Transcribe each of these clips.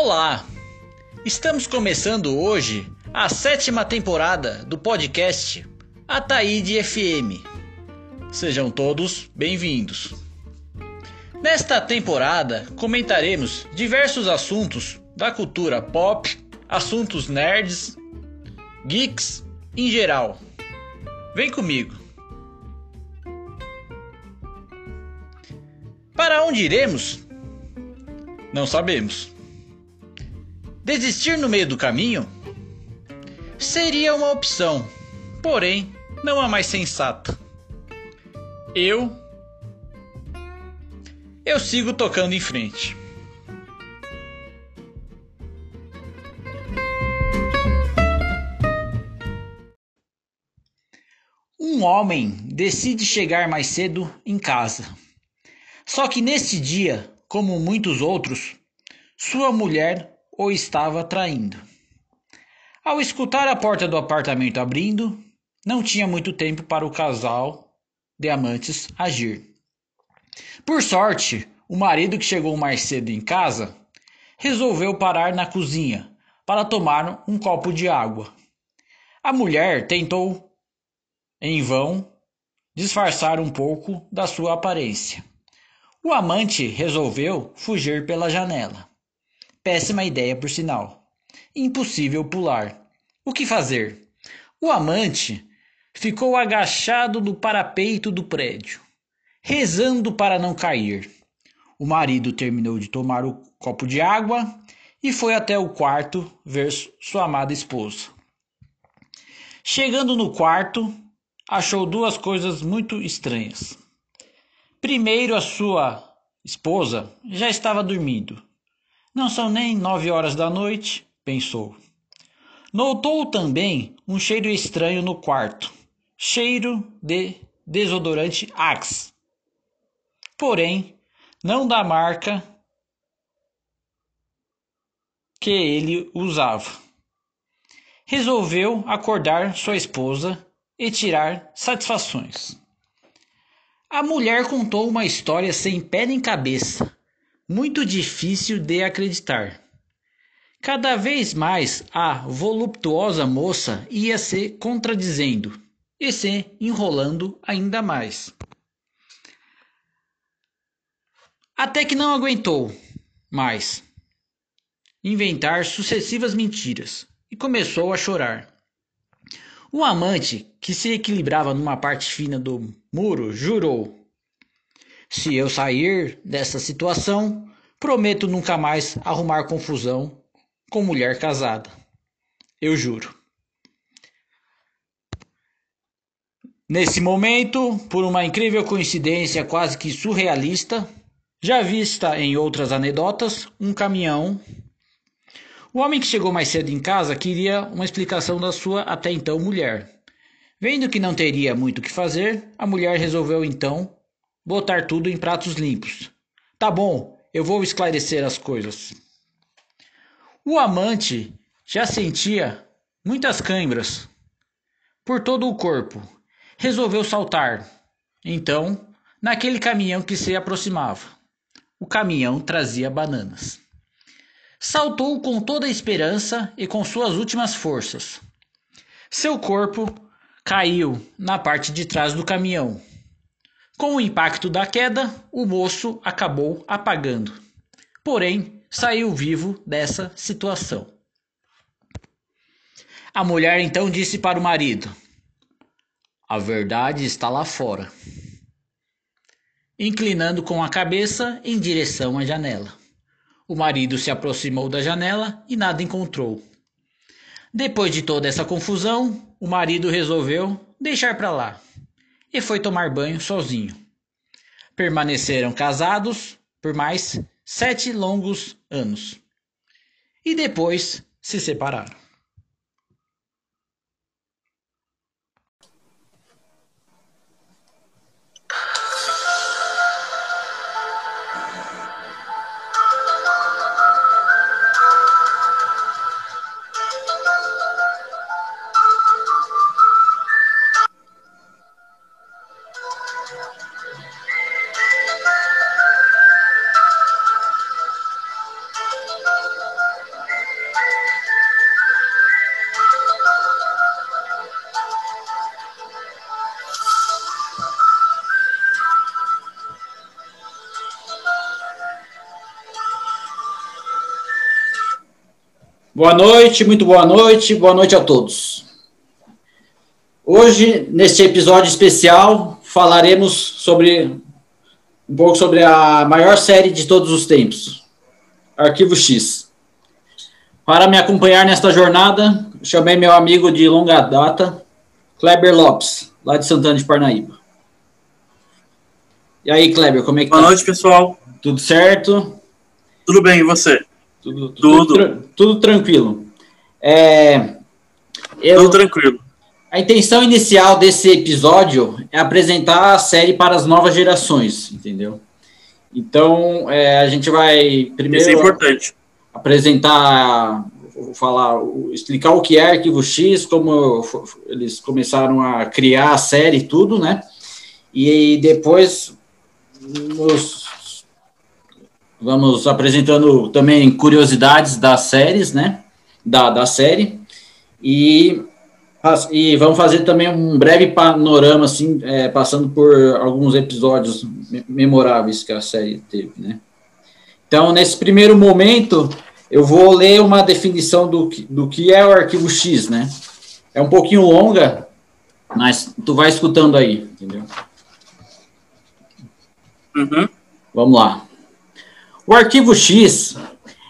Olá! Estamos começando hoje a sétima temporada do podcast Ataíde FM. Sejam todos bem-vindos. Nesta temporada comentaremos diversos assuntos da cultura pop, assuntos nerds, geeks em geral. Vem comigo! Para onde iremos? Não sabemos. Desistir no meio do caminho? Seria uma opção, porém não a mais sensata. Eu. Eu sigo tocando em frente. Um homem decide chegar mais cedo em casa. Só que neste dia, como muitos outros, sua mulher ou estava traindo. Ao escutar a porta do apartamento abrindo, não tinha muito tempo para o casal de amantes agir. Por sorte, o marido que chegou mais cedo em casa resolveu parar na cozinha para tomar um copo de água. A mulher tentou, em vão, disfarçar um pouco da sua aparência. O amante resolveu fugir pela janela. Péssima ideia, por sinal. Impossível pular. O que fazer? O amante ficou agachado no parapeito do prédio, rezando para não cair. O marido terminou de tomar o copo de água e foi até o quarto ver sua amada esposa. Chegando no quarto, achou duas coisas muito estranhas. Primeiro, a sua esposa já estava dormindo não são nem nove horas da noite, pensou. Notou também um cheiro estranho no quarto, cheiro de desodorante Axe. Porém, não da marca que ele usava. Resolveu acordar sua esposa e tirar satisfações. A mulher contou uma história sem pé nem cabeça muito difícil de acreditar. Cada vez mais a voluptuosa moça ia se contradizendo e se enrolando ainda mais. Até que não aguentou mais inventar sucessivas mentiras e começou a chorar. O amante, que se equilibrava numa parte fina do muro, jurou se eu sair dessa situação, prometo nunca mais arrumar confusão com mulher casada. Eu juro. Nesse momento, por uma incrível coincidência quase que surrealista, já vista em outras anedotas, um caminhão. O homem que chegou mais cedo em casa queria uma explicação da sua até então mulher. Vendo que não teria muito o que fazer, a mulher resolveu então botar tudo em pratos limpos. Tá bom, eu vou esclarecer as coisas. O amante já sentia muitas câimbras por todo o corpo. Resolveu saltar. Então, naquele caminhão que se aproximava. O caminhão trazia bananas. Saltou com toda a esperança e com suas últimas forças. Seu corpo caiu na parte de trás do caminhão com o impacto da queda, o moço acabou apagando. Porém, saiu vivo dessa situação. A mulher então disse para o marido: A verdade está lá fora. Inclinando com a cabeça em direção à janela. O marido se aproximou da janela e nada encontrou. Depois de toda essa confusão, o marido resolveu deixar para lá e foi tomar banho sozinho. Permaneceram casados por mais sete longos anos e depois se separaram. Boa noite, muito boa noite, boa noite a todos. Hoje, neste episódio especial, falaremos sobre um pouco sobre a maior série de todos os tempos, Arquivo X. Para me acompanhar nesta jornada, chamei meu amigo de longa data, Kleber Lopes, lá de Santana de Parnaíba. E aí, Kleber, como é que Boa tá? noite, pessoal. Tudo certo? Tudo bem, e você? Tudo, tudo, tudo. Tra tudo tranquilo. É, eu, tudo tranquilo. A intenção inicial desse episódio é apresentar a série para as novas gerações, entendeu? Então, é, a gente vai primeiro Isso é importante. apresentar, falar, explicar o que é Arquivo X, como eles começaram a criar a série e tudo, né? E depois nos vamos apresentando também curiosidades das séries, né? Da, da série. E, e vamos fazer também um breve panorama, assim, é, passando por alguns episódios memoráveis que a série teve, né? Então, nesse primeiro momento, eu vou ler uma definição do, do que é o arquivo X, né? É um pouquinho longa, mas tu vai escutando aí, entendeu? Uhum. Vamos lá. O arquivo X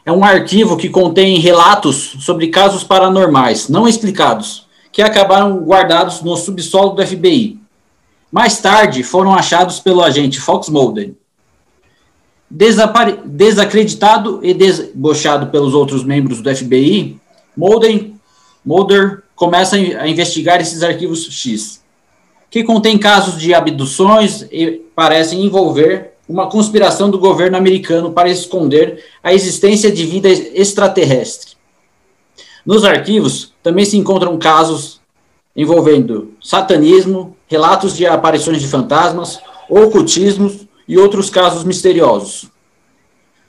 é um arquivo que contém relatos sobre casos paranormais não explicados, que acabaram guardados no subsolo do FBI. Mais tarde, foram achados pelo agente Fox Mulder. Desapare... Desacreditado e debochado pelos outros membros do FBI, Mulder, Mulder começa a investigar esses arquivos X, que contêm casos de abduções e parecem envolver uma conspiração do governo americano para esconder a existência de vida extraterrestre. Nos arquivos também se encontram casos envolvendo satanismo, relatos de aparições de fantasmas, ocultismos e outros casos misteriosos.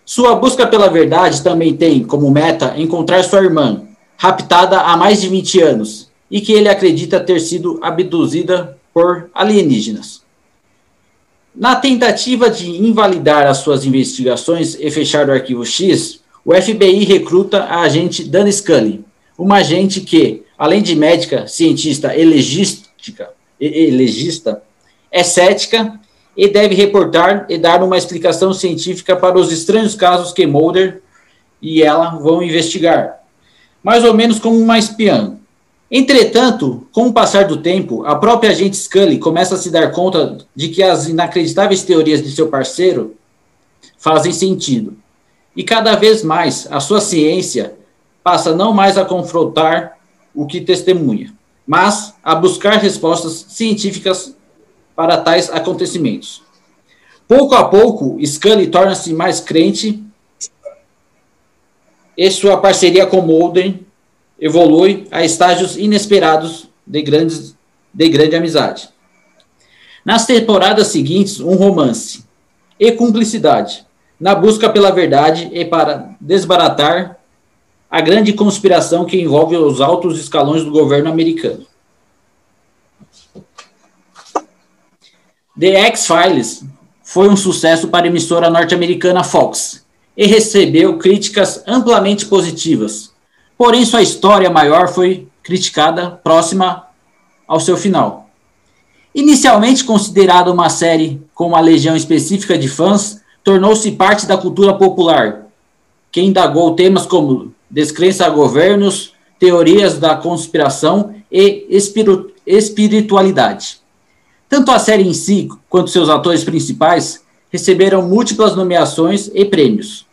Sua busca pela verdade também tem como meta encontrar sua irmã, raptada há mais de 20 anos, e que ele acredita ter sido abduzida por alienígenas. Na tentativa de invalidar as suas investigações e fechar o arquivo X, o FBI recruta a agente Dana Scully, uma agente que, além de médica, cientista e legística, e, legista, é cética e deve reportar e dar uma explicação científica para os estranhos casos que Mulder e ela vão investigar. Mais ou menos como uma espiã, Entretanto, com o passar do tempo, a própria agente Scully começa a se dar conta de que as inacreditáveis teorias de seu parceiro fazem sentido. E cada vez mais a sua ciência passa não mais a confrontar o que testemunha, mas a buscar respostas científicas para tais acontecimentos. Pouco a pouco, Scully torna-se mais crente e sua parceria com Mulder evolui a estágios inesperados de, grandes, de grande amizade. Nas temporadas seguintes, um romance e cumplicidade, na busca pela verdade e para desbaratar a grande conspiração que envolve os altos escalões do governo americano. The X-Files foi um sucesso para a emissora norte-americana Fox e recebeu críticas amplamente positivas, Porém, sua história maior foi criticada próxima ao seu final. Inicialmente considerada uma série com uma legião específica de fãs, tornou-se parte da cultura popular, que indagou temas como descrença a governos, teorias da conspiração e espiritualidade. Tanto a série em si quanto seus atores principais receberam múltiplas nomeações e prêmios.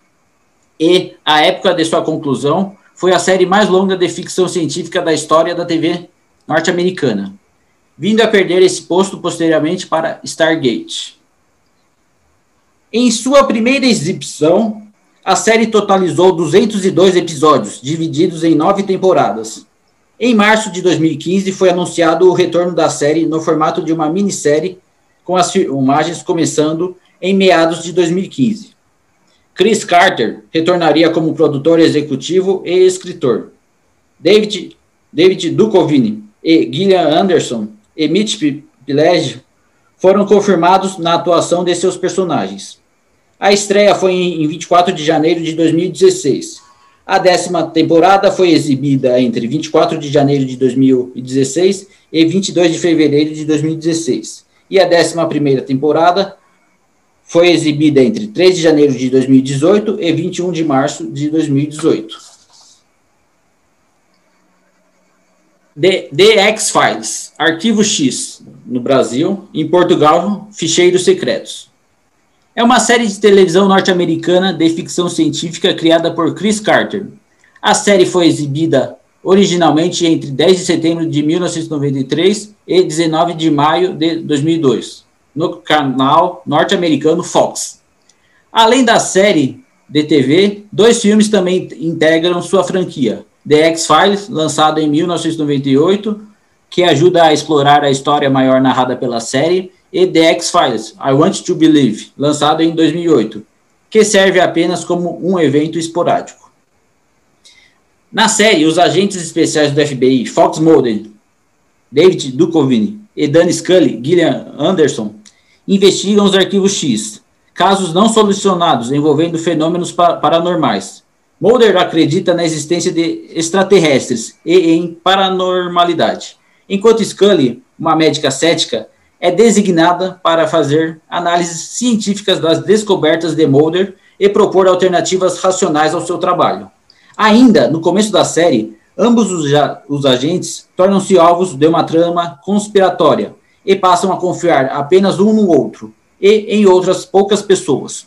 E, à época de sua conclusão, foi a série mais longa de ficção científica da história da TV norte-americana, vindo a perder esse posto posteriormente para Stargate. Em sua primeira exibição, a série totalizou 202 episódios, divididos em nove temporadas. Em março de 2015, foi anunciado o retorno da série no formato de uma minissérie, com as filmagens começando em meados de 2015. Chris Carter retornaria como produtor executivo e escritor. David, David Duchovny e Gillian Anderson e Mitch foram confirmados na atuação de seus personagens. A estreia foi em 24 de janeiro de 2016. A décima temporada foi exibida entre 24 de janeiro de 2016 e 22 de fevereiro de 2016. E a décima primeira temporada foi exibida entre 3 de janeiro de 2018 e 21 de março de 2018. The, The X-Files, Arquivo X, no Brasil, em Portugal, Ficheiros Secretos. É uma série de televisão norte-americana de ficção científica criada por Chris Carter. A série foi exibida originalmente entre 10 de setembro de 1993 e 19 de maio de 2002, no canal norte-americano Fox. Além da série de TV, dois filmes também integram sua franquia. The X-Files, lançado em 1998, que ajuda a explorar a história maior narrada pela série, e The X-Files, I Want to Believe, lançado em 2008, que serve apenas como um evento esporádico. Na série, os agentes especiais do FBI, Fox Mulder, David Duchovny e Dan Scully, Gillian Anderson, investigam os arquivos X, casos não solucionados envolvendo fenômenos paranormais, Mulder acredita na existência de extraterrestres e em paranormalidade, enquanto Scully, uma médica cética, é designada para fazer análises científicas das descobertas de Mulder e propor alternativas racionais ao seu trabalho. Ainda no começo da série, ambos os, os agentes tornam-se alvos de uma trama conspiratória e passam a confiar apenas um no outro e em outras poucas pessoas.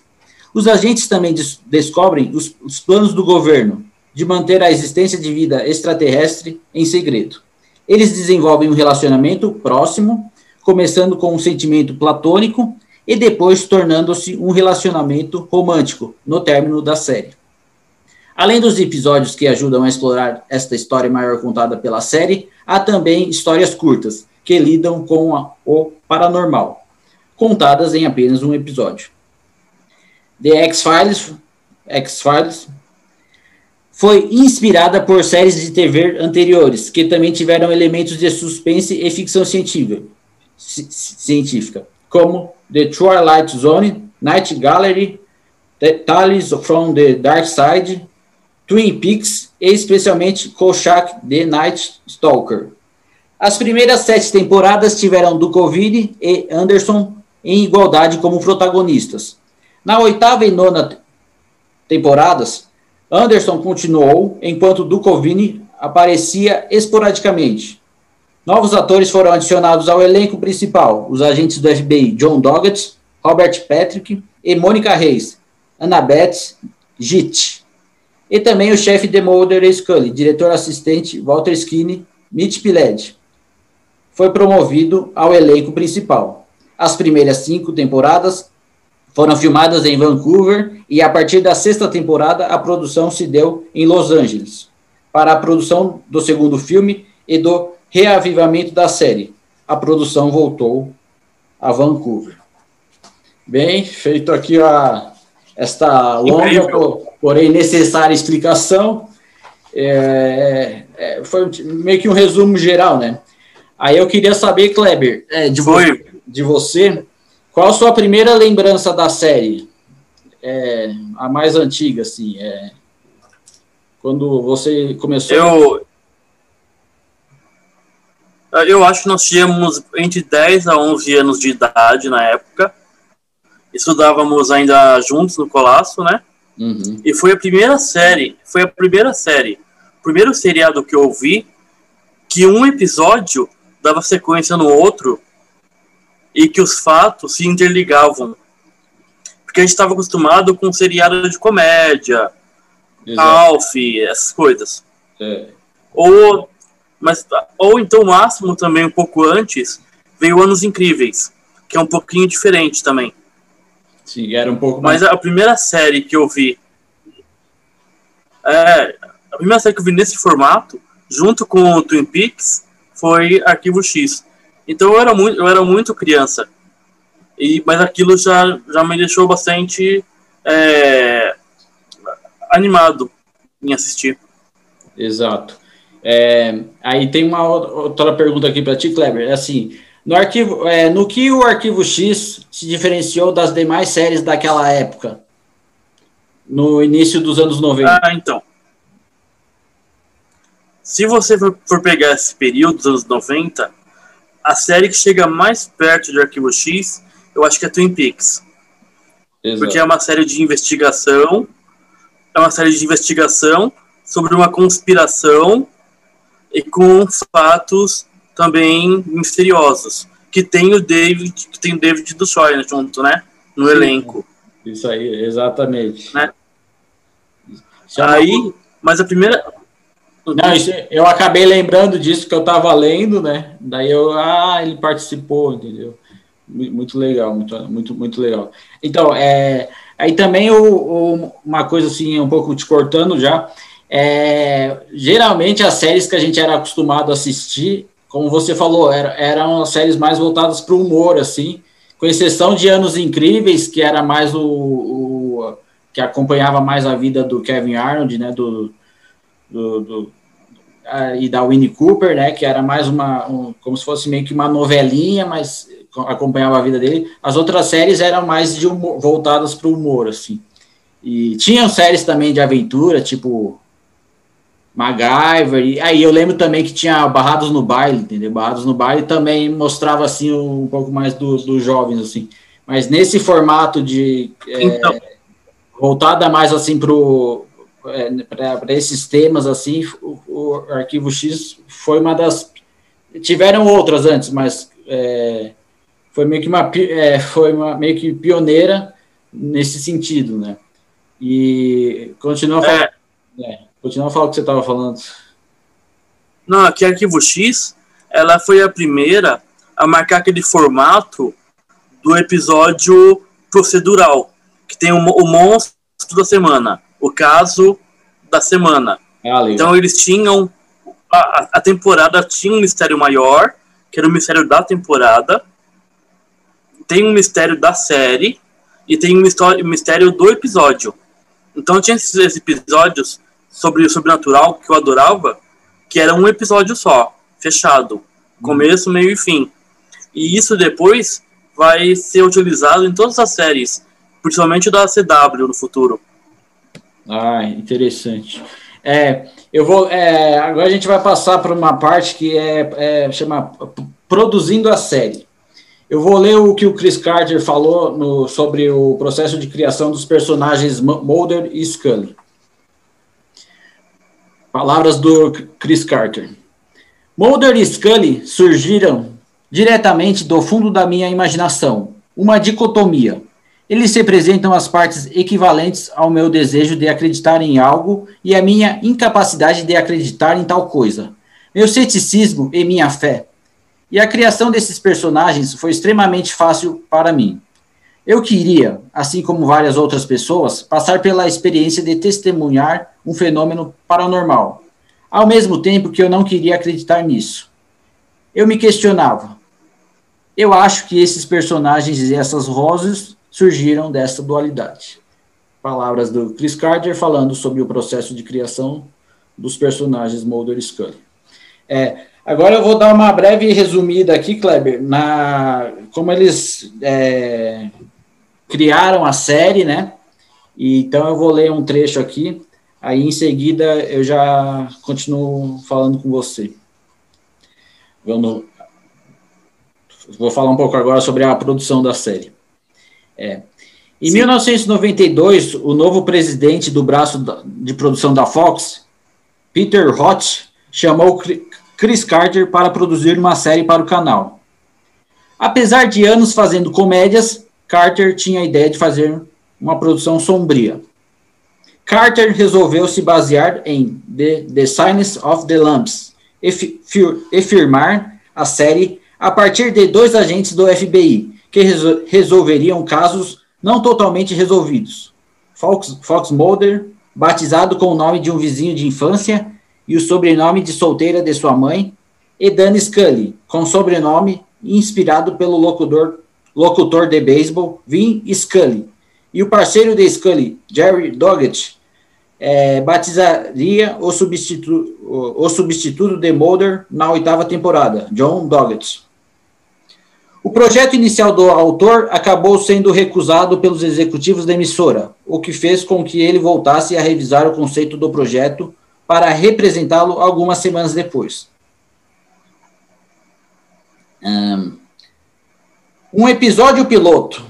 Os agentes também des descobrem os, os planos do governo de manter a existência de vida extraterrestre em segredo. Eles desenvolvem um relacionamento próximo, começando com um sentimento platônico e depois tornando-se um relacionamento romântico no término da série. Além dos episódios que ajudam a explorar esta história maior contada pela série, há também histórias curtas que lidam com a, o paranormal, contadas em apenas um episódio. The X-Files, X-Files foi inspirada por séries de TV anteriores, que também tiveram elementos de suspense e ficção científica, científica como The Twilight Zone, Night Gallery, The Tales from the Dark Side, Twin Peaks e especialmente Kolchak The Night Stalker. As primeiras sete temporadas tiveram Duchovny e Anderson em igualdade como protagonistas. Na oitava e nona temporadas, Anderson continuou, enquanto Duchovny aparecia esporadicamente. Novos atores foram adicionados ao elenco principal, os agentes do FBI John Doggett, Robert Patrick e Mônica Reis, Annabeth Gitt. E também o chefe de Mulder Scully, diretor assistente Walter Skinny, Mitch Pileggi. Foi promovido ao elenco principal. As primeiras cinco temporadas foram filmadas em Vancouver e a partir da sexta temporada a produção se deu em Los Angeles. Para a produção do segundo filme e do reavivamento da série, a produção voltou a Vancouver. Bem, feito aqui a, esta longa, porém necessária explicação, é, é, foi meio que um resumo geral, né? Aí eu queria saber, Kleber, é, de, você, de você, qual a sua primeira lembrança da série? É, a mais antiga, assim, é, quando você começou... Eu, eu acho que nós tínhamos entre 10 a 11 anos de idade na época. Estudávamos ainda juntos no Colasso, né? Uhum. E foi a primeira série, foi a primeira série, primeiro seriado que eu vi que um episódio dava sequência no outro e que os fatos se interligavam. Porque a gente estava acostumado com seriado de comédia, Exato. Alf, essas coisas. É. Ou, mas, ou então, o máximo também, um pouco antes, veio Anos Incríveis, que é um pouquinho diferente também. Sim, era um pouco mais... Mas a primeira série que eu vi... É, a primeira série que eu vi nesse formato, junto com o Twin Peaks, foi Arquivo X. Então eu era muito, eu era muito criança. E, mas aquilo já, já me deixou bastante é, animado em assistir. Exato. É, aí tem uma outra pergunta aqui para ti, Kleber. É assim, no arquivo, é, no que o Arquivo X se diferenciou das demais séries daquela época, no início dos anos 90? Ah, então. Se você for pegar esse período dos anos 90, a série que chega mais perto de Arquivo X, eu acho que é Twin Peaks. Exato. Porque é uma série de investigação, é uma série de investigação sobre uma conspiração e com fatos também misteriosos. Que tem o David, que tem o David do Scheuer junto, né? No Sim, elenco. Isso aí, exatamente. Né? Aí, mas a primeira. Não, isso, eu acabei lembrando disso que eu estava lendo, né? Daí eu, ah, ele participou, entendeu? Muito legal, muito, muito, muito legal. Então, é, aí também o, o, uma coisa assim, um pouco te cortando já, é, geralmente as séries que a gente era acostumado a assistir, como você falou, era, eram as séries mais voltadas para o humor, assim, com exceção de Anos Incríveis, que era mais o, o, que acompanhava mais a vida do Kevin Arnold, né, do, do, do a, e da Winnie Cooper, né, que era mais uma, um, como se fosse meio que uma novelinha, mas acompanhava a vida dele. As outras séries eram mais de humor, voltadas para o humor, assim. E tinham séries também de aventura, tipo MacGyver. E aí eu lembro também que tinha Barrados no Baile, entendeu? Barrados no Baile também mostrava assim um pouco mais dos do jovens, assim. Mas nesse formato de é, então. voltada mais assim pro para esses temas assim, o, o, Arquivo X foi uma das tiveram outras antes, mas é, foi meio que uma é, foi uma, meio que pioneira nesse sentido, né? E continua falando, é. é. Continua falar o que você estava falando. Não, aqui Arquivo X, ela foi a primeira a marcar aquele formato do episódio procedural, que tem o, o monstro da semana, o caso da semana. Ah, então eles tinham a, a, temporada tinha um mistério maior, que era o mistério da temporada, tem um mistério da série e tem um mistério do episódio. Então tinha esses episódios sobre o sobrenatural que eu adorava, que era um episódio só, fechado, começo, meio e fim. E isso depois vai ser utilizado em todas as séries, principalmente da CW no futuro. Ah, interessante. É, eu vou. É, agora a gente vai passar para uma parte que é, é chama produzindo a série. Eu vou ler o que o Chris Carter falou no, sobre o processo de criação dos personagens Mulder e Scully. Palavras do Chris Carter. Mulder e Scully surgiram diretamente do fundo da minha imaginação, uma dicotomia. Eles representam as partes equivalentes ao meu desejo de acreditar em algo e a minha incapacidade de acreditar em tal coisa, meu ceticismo e minha fé. E a criação desses personagens foi extremamente fácil para mim. Eu queria, assim como várias outras pessoas, passar pela experiência de testemunhar um fenômeno paranormal, ao mesmo tempo que eu não queria acreditar nisso. Eu me questionava. Eu acho que esses personagens e essas rosas surgiram dessa dualidade. Palavras do Chris Carter falando sobre o processo de criação dos personagens Mulder e Scully. É, agora eu vou dar uma breve resumida aqui, Kleber, na como eles é, criaram a série, né? E, então eu vou ler um trecho aqui, aí em seguida eu já continuo falando com você. Vamos, vou falar um pouco agora sobre a produção da série. É. Em Sim. 1992, o novo presidente do braço de produção da Fox, Peter Roth, chamou Chris Carter para produzir uma série para o canal. Apesar de anos fazendo comédias, Carter tinha a ideia de fazer uma produção sombria. Carter resolveu se basear em The, the Silence of the Lambs e, e firmar a série a partir de dois agentes do FBI que resol resolveriam casos não totalmente resolvidos. Fox, Fox Mulder, batizado com o nome de um vizinho de infância e o sobrenome de solteira de sua mãe, e Dan Scully, com sobrenome inspirado pelo locutor locutor de beisebol, Vin Scully, e o parceiro de Scully, Jerry Doggett, é, batizaria o substituto, o, o substituto de Mulder na oitava temporada, John Doggett. O projeto inicial do autor acabou sendo recusado pelos executivos da emissora, o que fez com que ele voltasse a revisar o conceito do projeto para representá-lo algumas semanas depois. Um episódio piloto.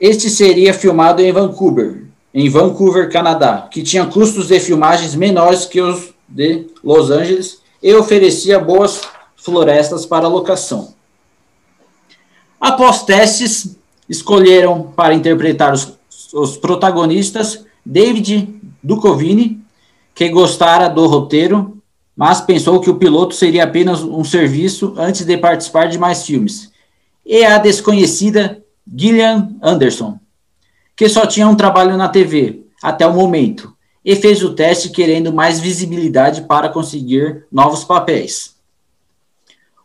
Este seria filmado em Vancouver, em Vancouver, Canadá, que tinha custos de filmagens menores que os de Los Angeles e oferecia boas florestas para locação. Após testes, escolheram para interpretar os, os protagonistas David Duchovny, que gostara do roteiro, mas pensou que o piloto seria apenas um serviço antes de participar de mais filmes, e a desconhecida Gillian Anderson, que só tinha um trabalho na TV até o momento, e fez o teste querendo mais visibilidade para conseguir novos papéis.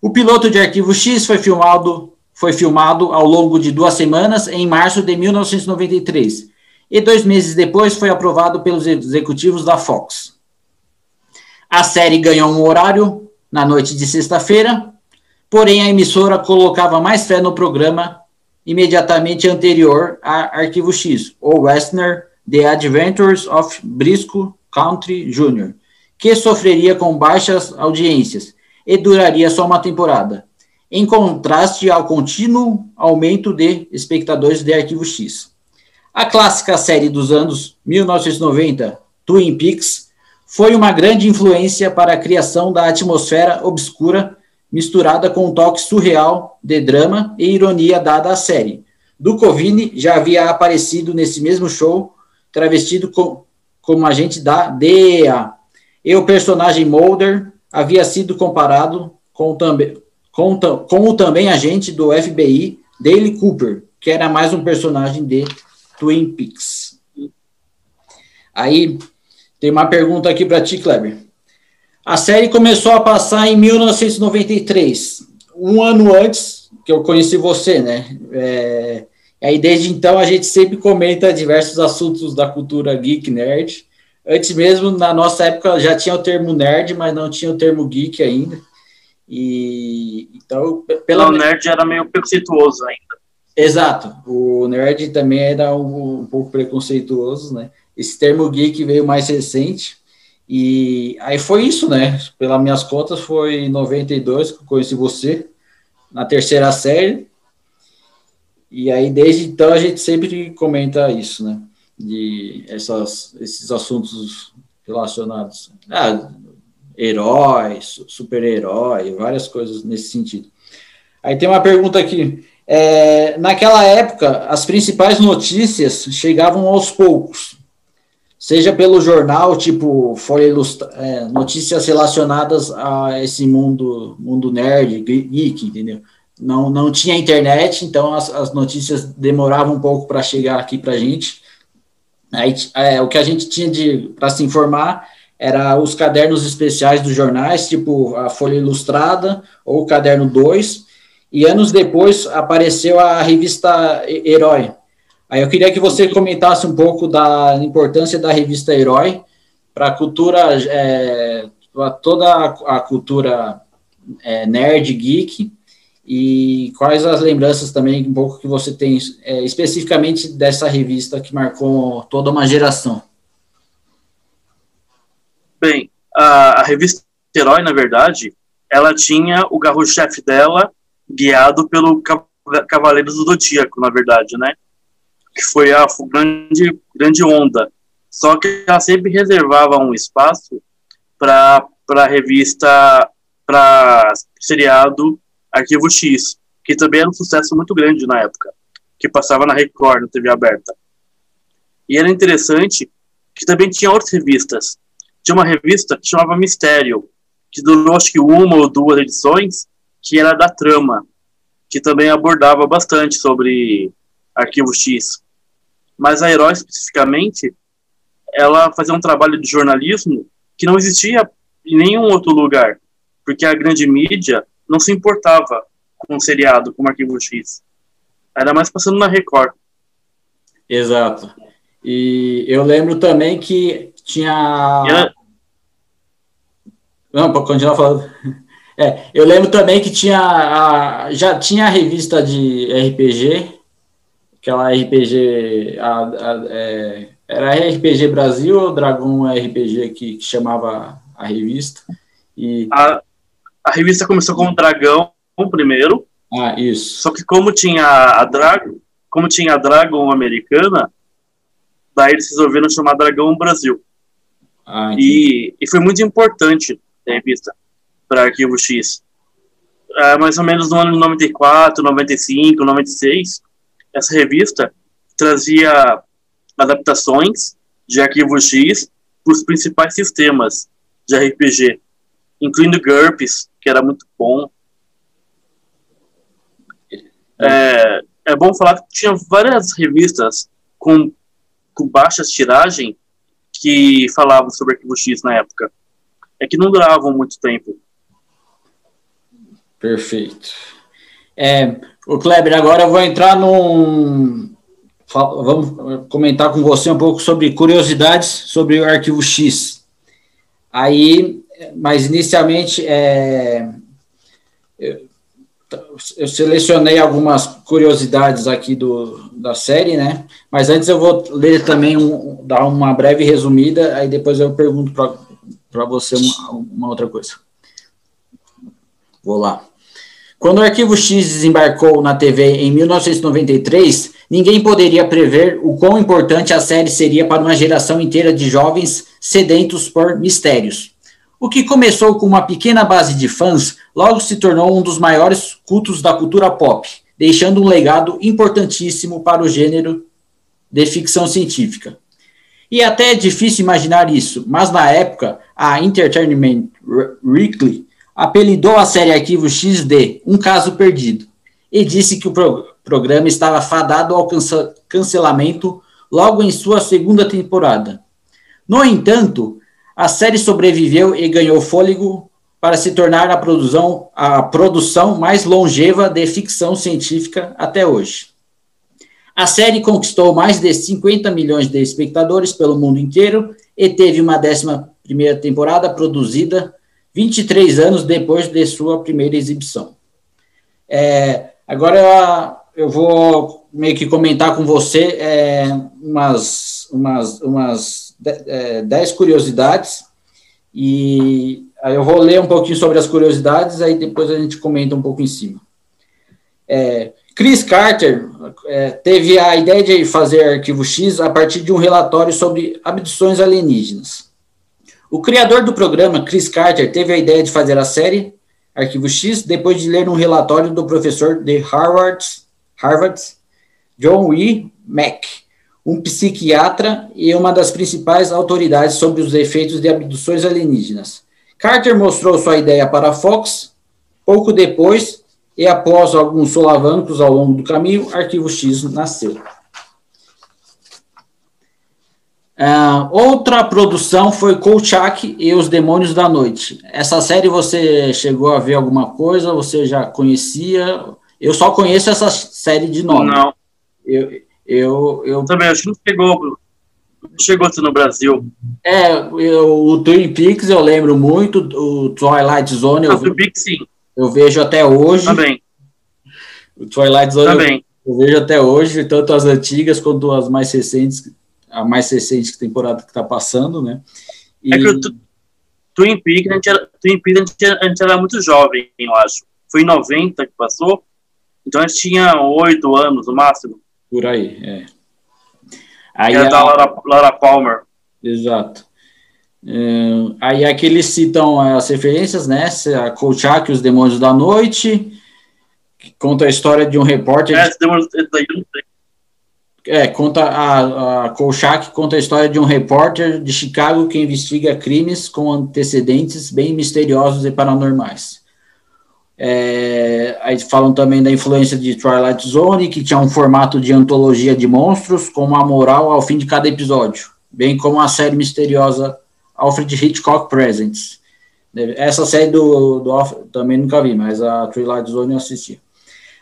O piloto de Arquivo X foi filmado, foi filmado ao longo de duas semanas em março de 1993 e dois meses depois foi aprovado pelos executivos da Fox. A série ganhou um horário na noite de sexta-feira, porém a emissora colocava mais fé no programa imediatamente anterior a Arquivo X, ou Westner The Adventures of Briscoe Country Jr., que sofreria com baixas audiências e duraria só uma temporada, em contraste ao contínuo aumento de espectadores de Arquivo X. A clássica série dos anos 1990, Twin Peaks, foi uma grande influência para a criação da atmosfera obscura misturada com um toque surreal de drama e ironia dada à série. Duchovny já havia aparecido nesse mesmo show travestido com, como agente da DEA. E o personagem Mulder havia sido comparado com, também, com, com também agente do FBI, Dale Cooper, que era mais um personagem de Twin Peaks. Aí, tem uma pergunta aqui para ti, Kleber. A série começou a passar em 1993, um ano antes que eu conheci você, né? É, aí, desde então, a gente sempre comenta diversos assuntos da cultura geek, nerd. Antes mesmo, na nossa época, já tinha o termo nerd, mas não tinha o termo geek ainda. E então, pela. O nerd era meio preconceituoso ainda. Exato. O nerd também era um, um pouco preconceituoso, né? Esse termo geek veio mais recente. E aí foi isso, né? Pelas minhas contas, foi em 92 que eu conheci você, na terceira série. E aí, desde então, a gente sempre comenta isso, né? De essas, esses assuntos relacionados a heróis, super-herói, várias coisas nesse sentido. Aí tem uma pergunta aqui. É, naquela época, as principais notícias chegavam aos poucos, seja pelo jornal, tipo Folha Ilustra, é, notícias relacionadas a esse mundo, mundo nerd, geek, entendeu? não, não tinha internet, então as, as notícias demoravam um pouco para chegar aqui para a gente. Aí, é, o que a gente tinha para se informar era os cadernos especiais dos jornais, tipo a Folha Ilustrada ou o Caderno 2, e anos depois apareceu a revista Herói. Aí eu queria que você comentasse um pouco da importância da revista Herói para a cultura, é, toda a, a cultura é, nerd, geek, e quais as lembranças também um pouco que você tem é, especificamente dessa revista que marcou toda uma geração? Bem, a, a revista Herói, na verdade, ela tinha o carro-chefe dela guiado pelo Cavaleiros do Zodíaco, na verdade, né? Que foi a grande, grande onda. Só que ela sempre reservava um espaço para a revista, para seriado Arquivo X, que também era um sucesso muito grande na época, que passava na Record, na TV aberta. E era interessante que também tinha outras revistas. Tinha uma revista que chamava Mistério, que durou acho que uma ou duas edições, que era da trama, que também abordava bastante sobre Arquivo X. Mas a Herói, especificamente, ela fazia um trabalho de jornalismo que não existia em nenhum outro lugar, porque a grande mídia não se importava com um seriado como Arquivo X. Ainda mais passando na Record. Exato. E eu lembro também que tinha. Não, para continuar falando. É, eu lembro também que tinha a, já tinha a revista de RPG, aquela RPG a, a, é, era RPG Brasil ou Dragon RPG que, que chamava a revista? E... A, a revista começou como Dragão primeiro. Ah, isso. Só que como tinha a Dragon, como tinha a Dragon americana, daí eles resolveram chamar Dragão Brasil. Ah, e, e foi muito importante a revista para Arquivo X. É, mais ou menos no ano 94, 95, 96, essa revista trazia adaptações de Arquivo X para os principais sistemas de RPG, incluindo GURPS, que era muito bom. É, é bom falar que tinha várias revistas com, com baixa tiragem que falavam sobre Arquivo X na época. É que não duravam muito tempo. Perfeito. É, o Kleber, agora eu vou entrar num. Vamos comentar com você um pouco sobre curiosidades sobre o arquivo X. Aí, mas inicialmente, é, eu selecionei algumas curiosidades aqui do, da série, né? Mas antes eu vou ler também, um, dar uma breve resumida, aí depois eu pergunto para você uma, uma outra coisa. Vou lá. Quando o Arquivo X desembarcou na TV em 1993, ninguém poderia prever o quão importante a série seria para uma geração inteira de jovens sedentos por mistérios. O que começou com uma pequena base de fãs, logo se tornou um dos maiores cultos da cultura pop, deixando um legado importantíssimo para o gênero de ficção científica. E até é difícil imaginar isso, mas na época, a Entertainment Weekly apelidou a série Arquivo X de Um Caso Perdido e disse que o pro programa estava fadado ao cancelamento logo em sua segunda temporada. No entanto, a série sobreviveu e ganhou fôlego para se tornar a produção, a produção mais longeva de ficção científica até hoje. A série conquistou mais de 50 milhões de espectadores pelo mundo inteiro e teve uma 11 primeira temporada produzida 23 anos depois de sua primeira exibição. É, agora eu vou meio que comentar com você é, umas, umas, umas é, dez curiosidades e aí eu vou ler um pouquinho sobre as curiosidades, aí depois a gente comenta um pouco em cima. É, Chris Carter é, teve a ideia de fazer Arquivo X a partir de um relatório sobre abduções alienígenas. O criador do programa, Chris Carter, teve a ideia de fazer a série Arquivo X depois de ler um relatório do professor de Harvard, Harvard John E. Mack, um psiquiatra e uma das principais autoridades sobre os efeitos de abduções alienígenas. Carter mostrou sua ideia para Fox pouco depois e após alguns solavancos ao longo do caminho, Arquivo X nasceu. Uh, outra produção foi Kolchak e os Demônios da Noite. Essa série você chegou a ver alguma coisa? Você já conhecia? Eu só conheço essa série de nome. Não. Eu, eu, eu também acho que não chegou, chegou no Brasil. É, eu, o Twin Peaks eu lembro muito, o Twilight Zone eu, Twin Peaks, sim. eu vejo até hoje. Também. O Twilight Zone Também. Eu, eu, vejo até hoje, tanto as antigas quanto as mais recentes, a mais recente temporada que está passando, né? E... É que o Twin Peaks, a gente, era, Twin Peaks a, gente, a gente era muito jovem, eu acho. Foi em 90 que passou, então a gente tinha oito anos no máximo. Por aí, é. Aí é a, da Laura Palmer. Exato. É, aí aqui eles citam as referências, né? A Kolchak, Os Demônios da Noite, que conta a história de um repórter. É, é conta a, a Kolchak conta a história de um repórter de Chicago que investiga crimes com antecedentes bem misteriosos e paranormais. É, aí falam também da influência de Twilight Zone, que tinha um formato de antologia de monstros, com uma moral ao fim de cada episódio, bem como a série misteriosa Alfred Hitchcock Presents. Essa série do, do também nunca vi, mas a Twilight Zone eu assisti.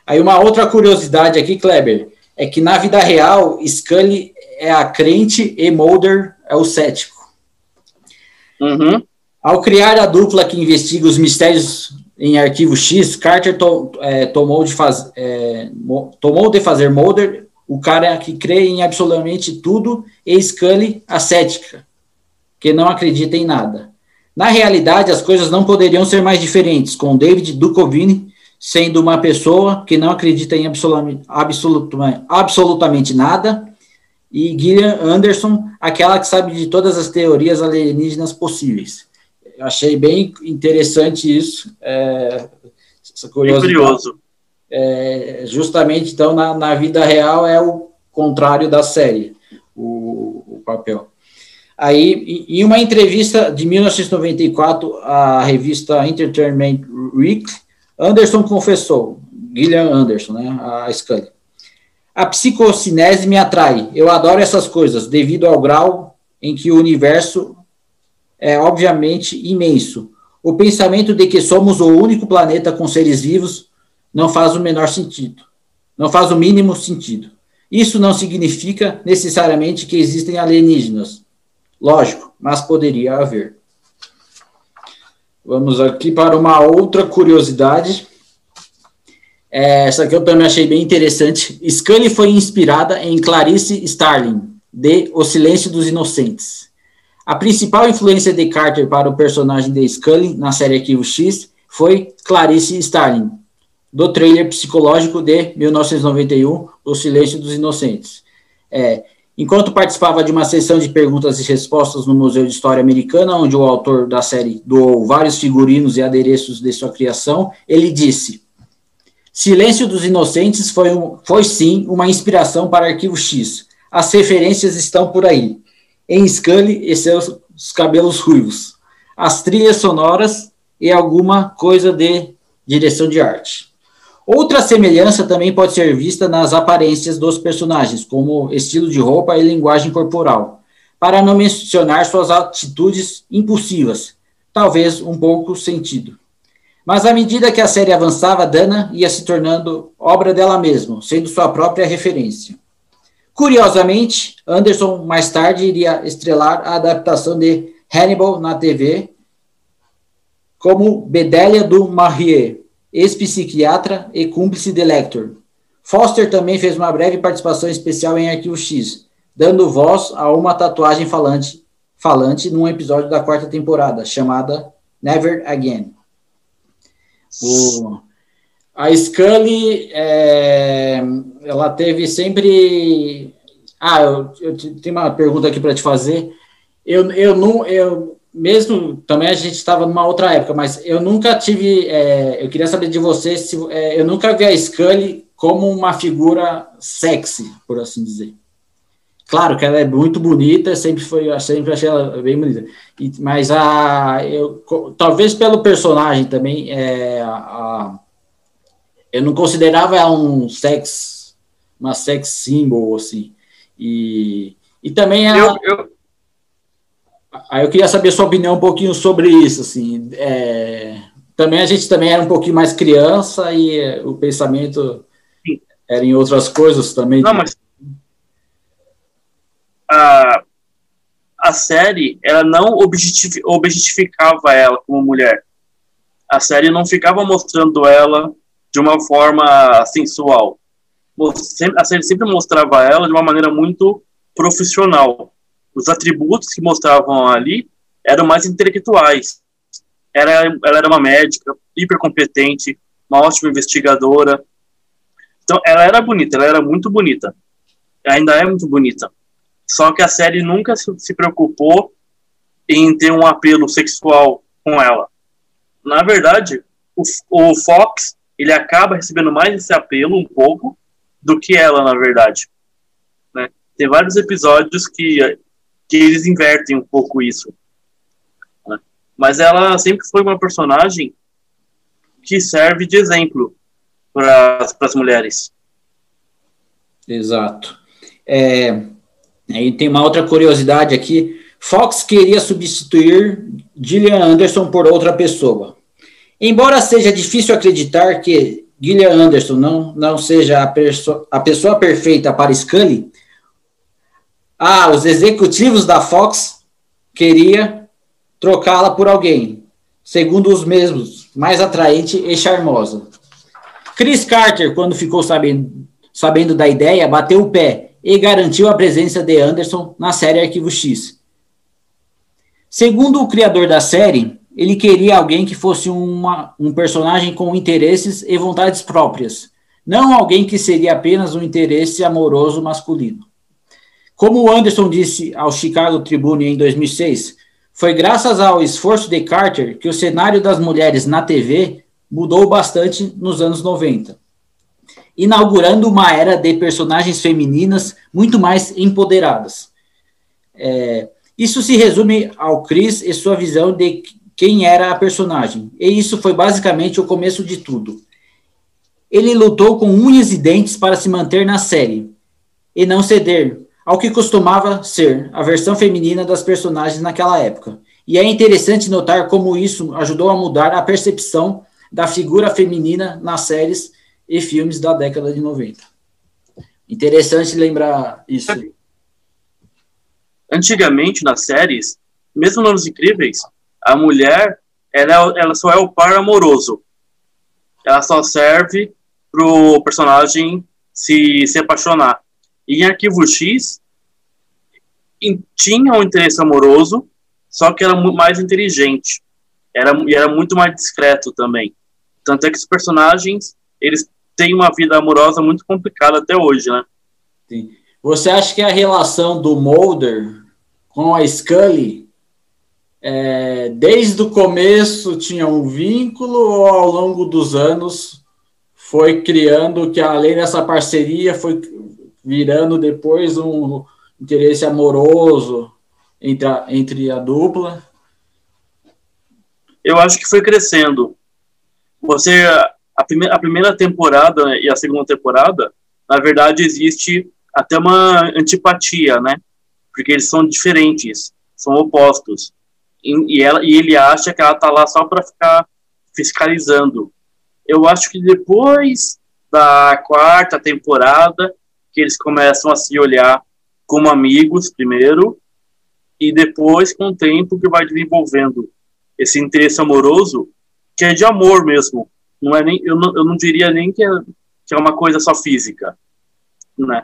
Aí uma outra curiosidade aqui, Kleber, é que na vida real, Scully é a crente e Mulder é o cético. Uhum. Ao criar a dupla que investiga os mistérios em arquivo X, Carter to, é, tomou, de faz, é, tomou de fazer Mulder o cara que crê em absolutamente tudo, e Scully, a cética, que não acredita em nada. Na realidade, as coisas não poderiam ser mais diferentes, com David Duchovny sendo uma pessoa que não acredita em absolutamente, absolutamente, absolutamente nada, e Gillian Anderson, aquela que sabe de todas as teorias alienígenas possíveis. Eu achei bem interessante isso, é, essa curiosidade. curioso. É, justamente, então, na, na, vida real é o contrário da série, o, o papel. Aí, em uma entrevista de 1994 à revista Entertainment Weekly, Anderson confessou, Gillian Anderson, né, a Scully, a psicocinese me atrai, eu adoro essas coisas, devido ao grau em que o universo é obviamente imenso. O pensamento de que somos o único planeta com seres vivos não faz o menor sentido. Não faz o mínimo sentido. Isso não significa necessariamente que existem alienígenas. Lógico, mas poderia haver. Vamos aqui para uma outra curiosidade. É, essa aqui eu também achei bem interessante. Scully foi inspirada em Clarice Starling, de O Silêncio dos Inocentes. A principal influência de Carter para o personagem de Scully na série Arquivo X foi Clarice Starling, do trailer psicológico de 1991, O Silêncio dos Inocentes. É, enquanto participava de uma sessão de perguntas e respostas no Museu de História Americana, onde o autor da série doou vários figurinos e adereços de sua criação, ele disse: Silêncio dos Inocentes foi, um, foi sim uma inspiração para Arquivo X. As referências estão por aí em Scully e seus cabelos ruivos, as trilhas sonoras e alguma coisa de direção de arte. Outra semelhança também pode ser vista nas aparências dos personagens, como estilo de roupa e linguagem corporal, para não mencionar suas atitudes impulsivas, talvez um pouco sentido. Mas à medida que a série avançava, Dana ia se tornando obra dela mesma, sendo sua própria referência. Curiosamente, Anderson mais tarde iria estrelar a adaptação de Hannibal na TV como Bedelia do Marie, ex-psiquiatra e cúmplice de Lecter. Foster também fez uma breve participação especial em Arquivo X, dando voz a uma tatuagem falante, falante num episódio da quarta temporada, chamada Never Again. O, a Scully, é, ela teve sempre. Ah, eu, eu tenho uma pergunta aqui para te fazer. Eu, eu não, eu mesmo também a gente estava numa outra época, mas eu nunca tive. É, eu queria saber de você se é, eu nunca vi a Scully como uma figura sexy, por assim dizer. Claro que ela é muito bonita, sempre foi, sempre achei ela bem bonita. E, mas a, eu, talvez pelo personagem também, é, a, eu não considerava ela um sex, uma sex symbol, assim. E, e também ela... Eu, eu... Aí eu queria saber sua opinião um pouquinho sobre isso, assim. É, também a gente também era um pouquinho mais criança e é, o pensamento Sim. era em outras coisas também. Não, mas a, a série ela não objetificava ela como mulher. A série não ficava mostrando ela de uma forma sensual. A série sempre mostrava ela de uma maneira muito profissional. Os atributos que mostravam ali eram mais intelectuais. Era, ela era uma médica, hiper competente, uma ótima investigadora. Então, ela era bonita, ela era muito bonita. Ainda é muito bonita. Só que a série nunca se preocupou em ter um apelo sexual com ela. Na verdade, o, o Fox ele acaba recebendo mais esse apelo um pouco do que ela, na verdade. Né? Tem vários episódios que, que eles invertem um pouco isso. Né? Mas ela sempre foi uma personagem que serve de exemplo para as mulheres. Exato. É, Aí tem uma outra curiosidade aqui. Fox queria substituir Gillian Anderson por outra pessoa. Embora seja difícil acreditar que Gillian Anderson não, não seja a, a pessoa perfeita para Scully, ah, os executivos da Fox queria trocá-la por alguém, segundo os mesmos, mais atraente e charmosa. Chris Carter, quando ficou sabendo sabendo da ideia, bateu o pé e garantiu a presença de Anderson na série Arquivo X. Segundo o criador da série, ele queria alguém que fosse uma, um personagem com interesses e vontades próprias, não alguém que seria apenas um interesse amoroso masculino. Como Anderson disse ao Chicago Tribune em 2006, foi graças ao esforço de Carter que o cenário das mulheres na TV mudou bastante nos anos 90, inaugurando uma era de personagens femininas muito mais empoderadas. É, isso se resume ao Chris e sua visão de quem era a personagem, e isso foi basicamente o começo de tudo. Ele lutou com unhas e dentes para se manter na série e não ceder ao que costumava ser a versão feminina das personagens naquela época. E é interessante notar como isso ajudou a mudar a percepção da figura feminina nas séries e filmes da década de 90. Interessante lembrar isso. Antigamente, nas séries, mesmo nos Incríveis, a mulher ela, ela só é o par amoroso. Ela só serve pro personagem se, se apaixonar. E em Arquivo X, tinha um interesse amoroso, só que era mais inteligente. Era, e era muito mais discreto também. Tanto é que os personagens, eles têm uma vida amorosa muito complicada até hoje, né? Sim. Você acha que a relação do Mulder com a Scully, é, desde o começo tinha um vínculo ou ao longo dos anos foi criando que além dessa parceria foi virando depois um interesse amoroso entre a, entre a dupla? Eu acho que foi crescendo. Você a primeira, a primeira temporada e a segunda temporada, na verdade, existe até uma antipatia, né? Porque eles são diferentes, são opostos. E, ela, e ele acha que ela tá lá só para ficar fiscalizando. Eu acho que depois da quarta temporada, que eles começam a se olhar como amigos primeiro, e depois, com o tempo, que vai desenvolvendo esse interesse amoroso, que é de amor mesmo. Não é nem, eu, não, eu não diria nem que é, que é uma coisa só física. Né?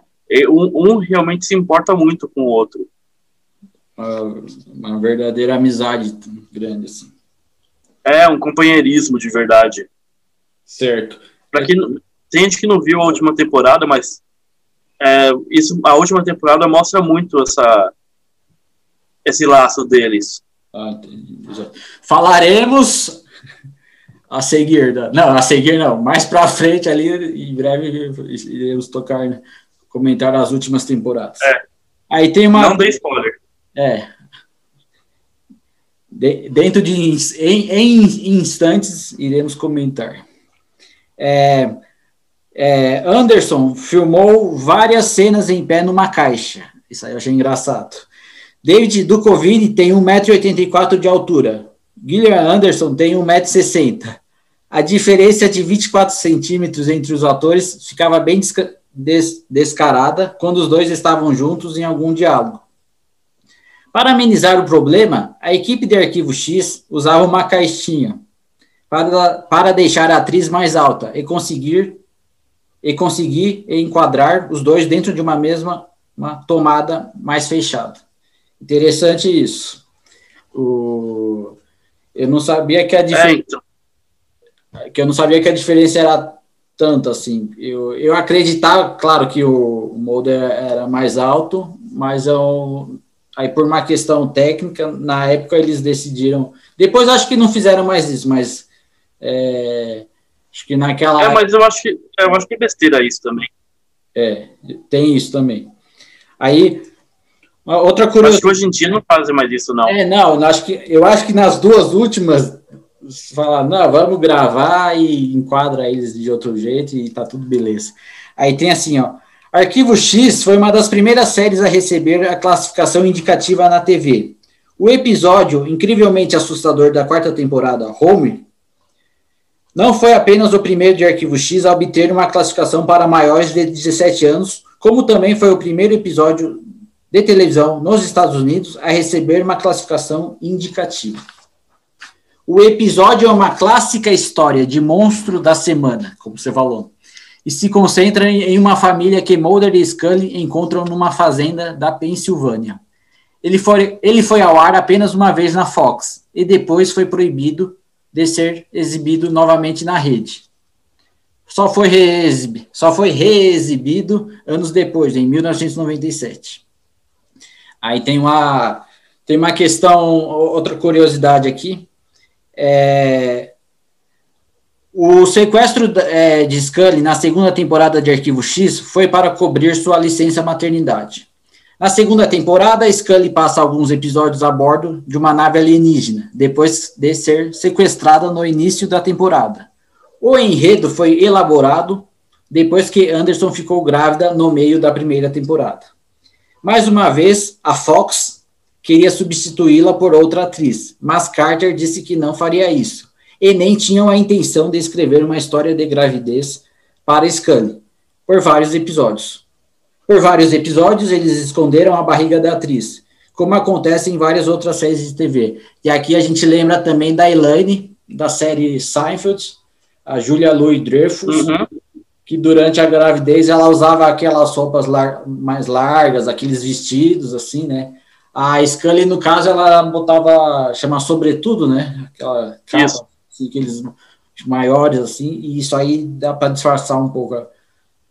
Um, um realmente se importa muito com o outro. Uma, uma verdadeira amizade grande, assim. É, um companheirismo de verdade. Certo. Pra quem, tem gente que não viu a última temporada, mas é, isso, a última temporada mostra muito essa, esse laço deles. Ah, Falaremos a seguir, não, a seguir não, mais para frente ali, em breve iremos tocar, comentar as últimas temporadas. É. Aí tem uma. Não dê spoiler. É. De, dentro de em, em, instantes iremos comentar. É, é, Anderson filmou várias cenas em pé numa caixa. Isso aí eu achei engraçado. David Duchovny tem 1,84m de altura. Gillian Anderson tem 1,60m. A diferença de 24 centímetros entre os atores ficava bem des descarada quando os dois estavam juntos em algum diálogo. Para amenizar o problema, a equipe de Arquivo X usava uma caixinha para, para deixar a atriz mais alta e conseguir e conseguir enquadrar os dois dentro de uma mesma uma tomada mais fechada. Interessante isso. O, eu não sabia que a diferença é, então. que eu não sabia que a diferença era tanto assim. Eu, eu acreditava, claro, que o, o Mulder era mais alto, mas eu, aí por uma questão técnica, na época eles decidiram. Depois acho que não fizeram mais isso, mas é, Acho que naquela. É, mas eu acho que, eu acho que é besteira isso também. É, tem isso também. Aí, outra curiosidade. Acho que hoje em dia não fazem mais isso, não. É, não, acho que, eu acho que nas duas últimas, falar, não, vamos gravar e enquadra eles de outro jeito e tá tudo beleza. Aí tem assim, ó. Arquivo X foi uma das primeiras séries a receber a classificação indicativa na TV. O episódio incrivelmente assustador da quarta temporada, Home, não foi apenas o primeiro de Arquivo X a obter uma classificação para maiores de 17 anos, como também foi o primeiro episódio de televisão nos Estados Unidos a receber uma classificação indicativa. O episódio é uma clássica história de monstro da semana, como você falou, e se concentra em uma família que Mulder e Scully encontram numa fazenda da Pensilvânia. Ele foi, ele foi ao ar apenas uma vez na Fox e depois foi proibido de ser exibido novamente na rede. Só foi, só foi reexibido anos depois, em 1997. Aí tem uma, tem uma questão, outra curiosidade aqui. É, o sequestro é, de Scully na segunda temporada de Arquivo X foi para cobrir sua licença maternidade. Na segunda temporada, Scully passa alguns episódios a bordo de uma nave alienígena, depois de ser sequestrada no início da temporada. O enredo foi elaborado depois que Anderson ficou grávida no meio da primeira temporada. Mais uma vez, a Fox queria substituí-la por outra atriz, mas Carter disse que não faria isso, e nem tinham a intenção de escrever uma história de gravidez para Scully, por vários episódios. Por vários episódios, eles esconderam a barriga da atriz, como acontece em várias outras séries de TV. E aqui a gente lembra também da Elaine, da série Seinfeld, a Julia Louis-Dreyfus, uhum. que durante a gravidez ela usava aquelas roupas lar mais largas, aqueles vestidos, assim, né? A Scully, no caso, ela botava, chama sobretudo, né? Aquela capa, aqueles maiores, assim, e isso aí dá para disfarçar um pouco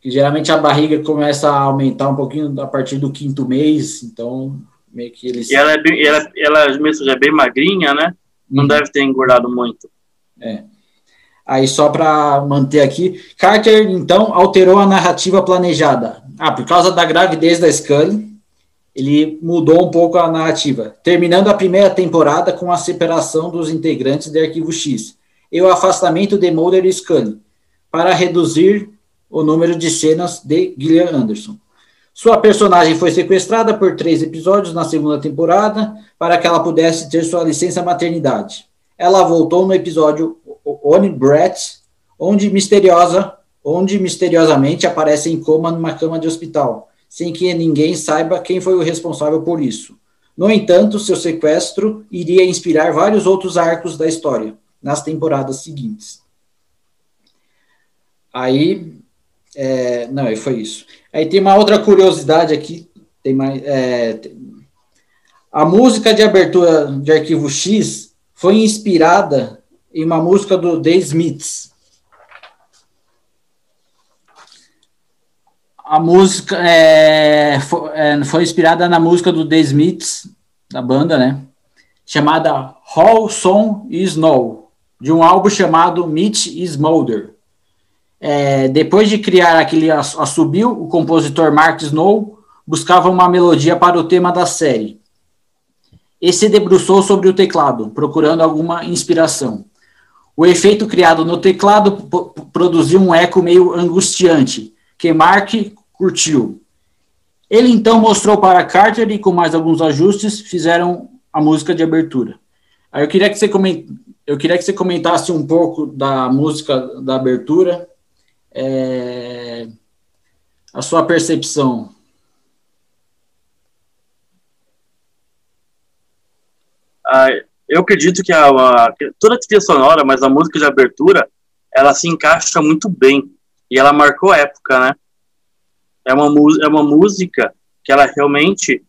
que geralmente a barriga começa a aumentar um pouquinho a partir do quinto mês, então meio que eles... E ela, é bem, ela, ela mesmo já é bem magrinha, né? Não hum. deve ter engordado muito. É. Aí só para manter aqui, Carter então alterou a narrativa planejada. Ah, por causa da gravidez da Scully, ele mudou um pouco a narrativa, terminando a primeira temporada com a separação dos integrantes do Arquivo X e o afastamento de Mulder e Scully, para reduzir o número de cenas de Gillian Anderson. Sua personagem foi sequestrada por três episódios na segunda temporada para que ela pudesse ter sua licença maternidade. Ela voltou no episódio Oni Brett, onde misteriosa, onde misteriosamente aparece em coma numa cama de hospital, sem que ninguém saiba quem foi o responsável por isso. No entanto, seu sequestro iria inspirar vários outros arcos da história nas temporadas seguintes. Aí é, não, foi isso. Aí tem uma outra curiosidade aqui. Tem mais. É, a música de abertura de Arquivo X foi inspirada em uma música do The Smiths. A música é, foi, é, foi, inspirada na música do The Smiths, da banda, né? Chamada How Song Is Snow, de um álbum chamado Mitch Smolder. É, depois de criar aquele assobio, o compositor Mark Snow buscava uma melodia para o tema da série. E se debruçou sobre o teclado, procurando alguma inspiração. O efeito criado no teclado produziu um eco meio angustiante, que Mark curtiu. Ele então mostrou para Carter e, com mais alguns ajustes, fizeram a música de abertura. Aí eu queria que você, coment... eu queria que você comentasse um pouco da música da abertura é, a sua percepção? Ah, eu acredito que a, a, toda a trilha sonora, mas a música de abertura, ela se encaixa muito bem e ela marcou época, né? É uma, é uma música que ela realmente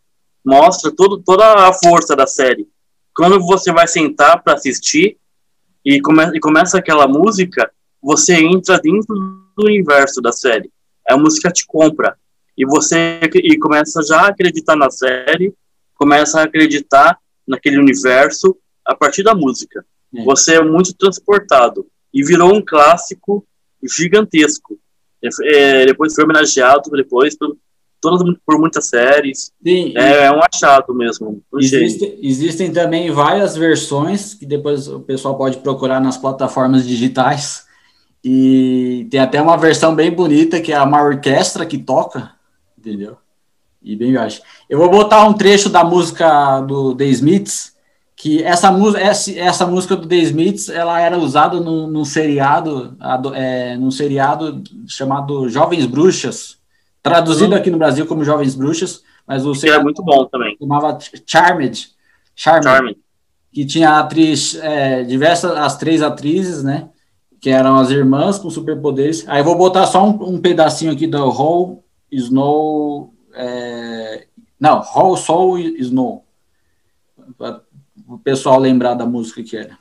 mostra todo, toda a força da série. Quando você vai sentar para assistir e, come, e começa aquela música, você entra dentro do universo da série. A música te compra. E você e começa já a acreditar na série, começa a acreditar naquele universo a partir da música. É. Você é muito transportado. E virou um clássico gigantesco. É, depois foi homenageado depois por, todas, por muitas séries. Sim, é, é, um achado mesmo. Existe, existem também várias versões que depois o pessoal pode procurar nas plataformas digitais e tem até uma versão bem bonita que é uma orquestra que toca, entendeu? E bem acho. Eu vou botar um trecho da música do The Smiths, que essa, essa, essa música do The Smiths, ela era usada num, num seriado, é, num seriado chamado Jovens Bruxas, traduzido uhum. aqui no Brasil como Jovens Bruxas, mas o seriado é muito bom também. Chamava Charmed, Charmed, Charmed. que tinha atriz, é, diversas, as três atrizes, né? que eram as irmãs com superpoderes. Aí eu vou botar só um, um pedacinho aqui do Hall Snow. É, não, Hall Soul Snow. O pessoal lembrar da música que era.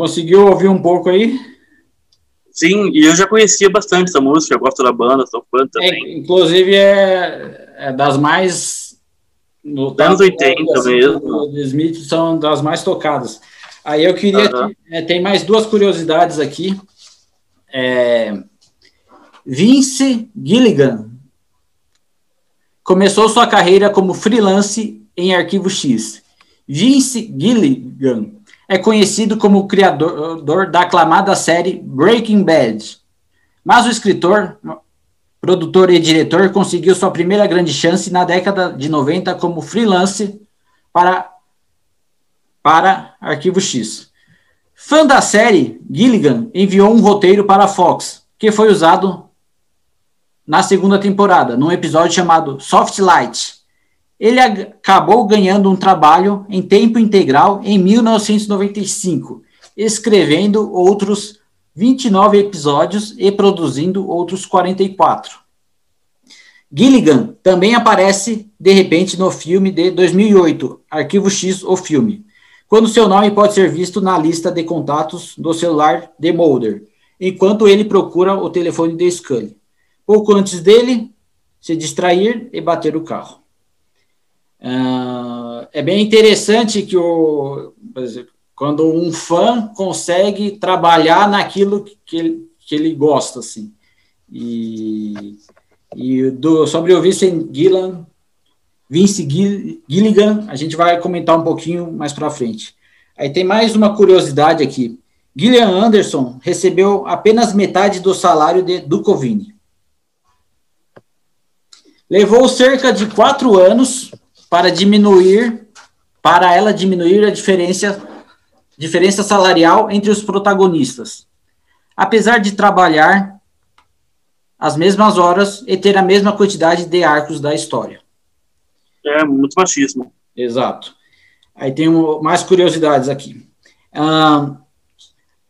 Conseguiu ouvir um pouco aí? Sim, e eu já conhecia bastante essa música, eu gosto da banda, sou fã também. É, inclusive é, é, das mais. No anos 80 assim, mesmo. Do Smith são das mais tocadas. Aí eu queria. Uhum. É, tem mais duas curiosidades aqui. É, Vince Gilligan começou sua carreira como freelance em Arquivo X. Vince Gilligan é conhecido como criador da aclamada série Breaking Bad. Mas o escritor, produtor e diretor conseguiu sua primeira grande chance na década de 90 como freelance para, para Arquivo X. Fã da série, Gilligan enviou um roteiro para a Fox, que foi usado na segunda temporada, num episódio chamado Soft Light ele acabou ganhando um trabalho em tempo integral em 1995, escrevendo outros 29 episódios e produzindo outros 44. Gilligan também aparece de repente no filme de 2008, Arquivo X, o filme, quando seu nome pode ser visto na lista de contatos do celular de Mulder, enquanto ele procura o telefone de Scully. Pouco antes dele se distrair e bater o carro. Uh, é bem interessante que o, exemplo, quando um fã consegue trabalhar naquilo que ele, que ele gosta, assim. E, e do, sobre o Vincent Gillan, Vince Gilligan, a gente vai comentar um pouquinho mais para frente. Aí tem mais uma curiosidade aqui. Gillian Anderson recebeu apenas metade do salário de Duchovny. Levou cerca de quatro anos para diminuir, para ela diminuir a diferença, diferença salarial entre os protagonistas. Apesar de trabalhar as mesmas horas e ter a mesma quantidade de arcos da história. É muito machismo. Exato. Aí tem mais curiosidades aqui. Ah,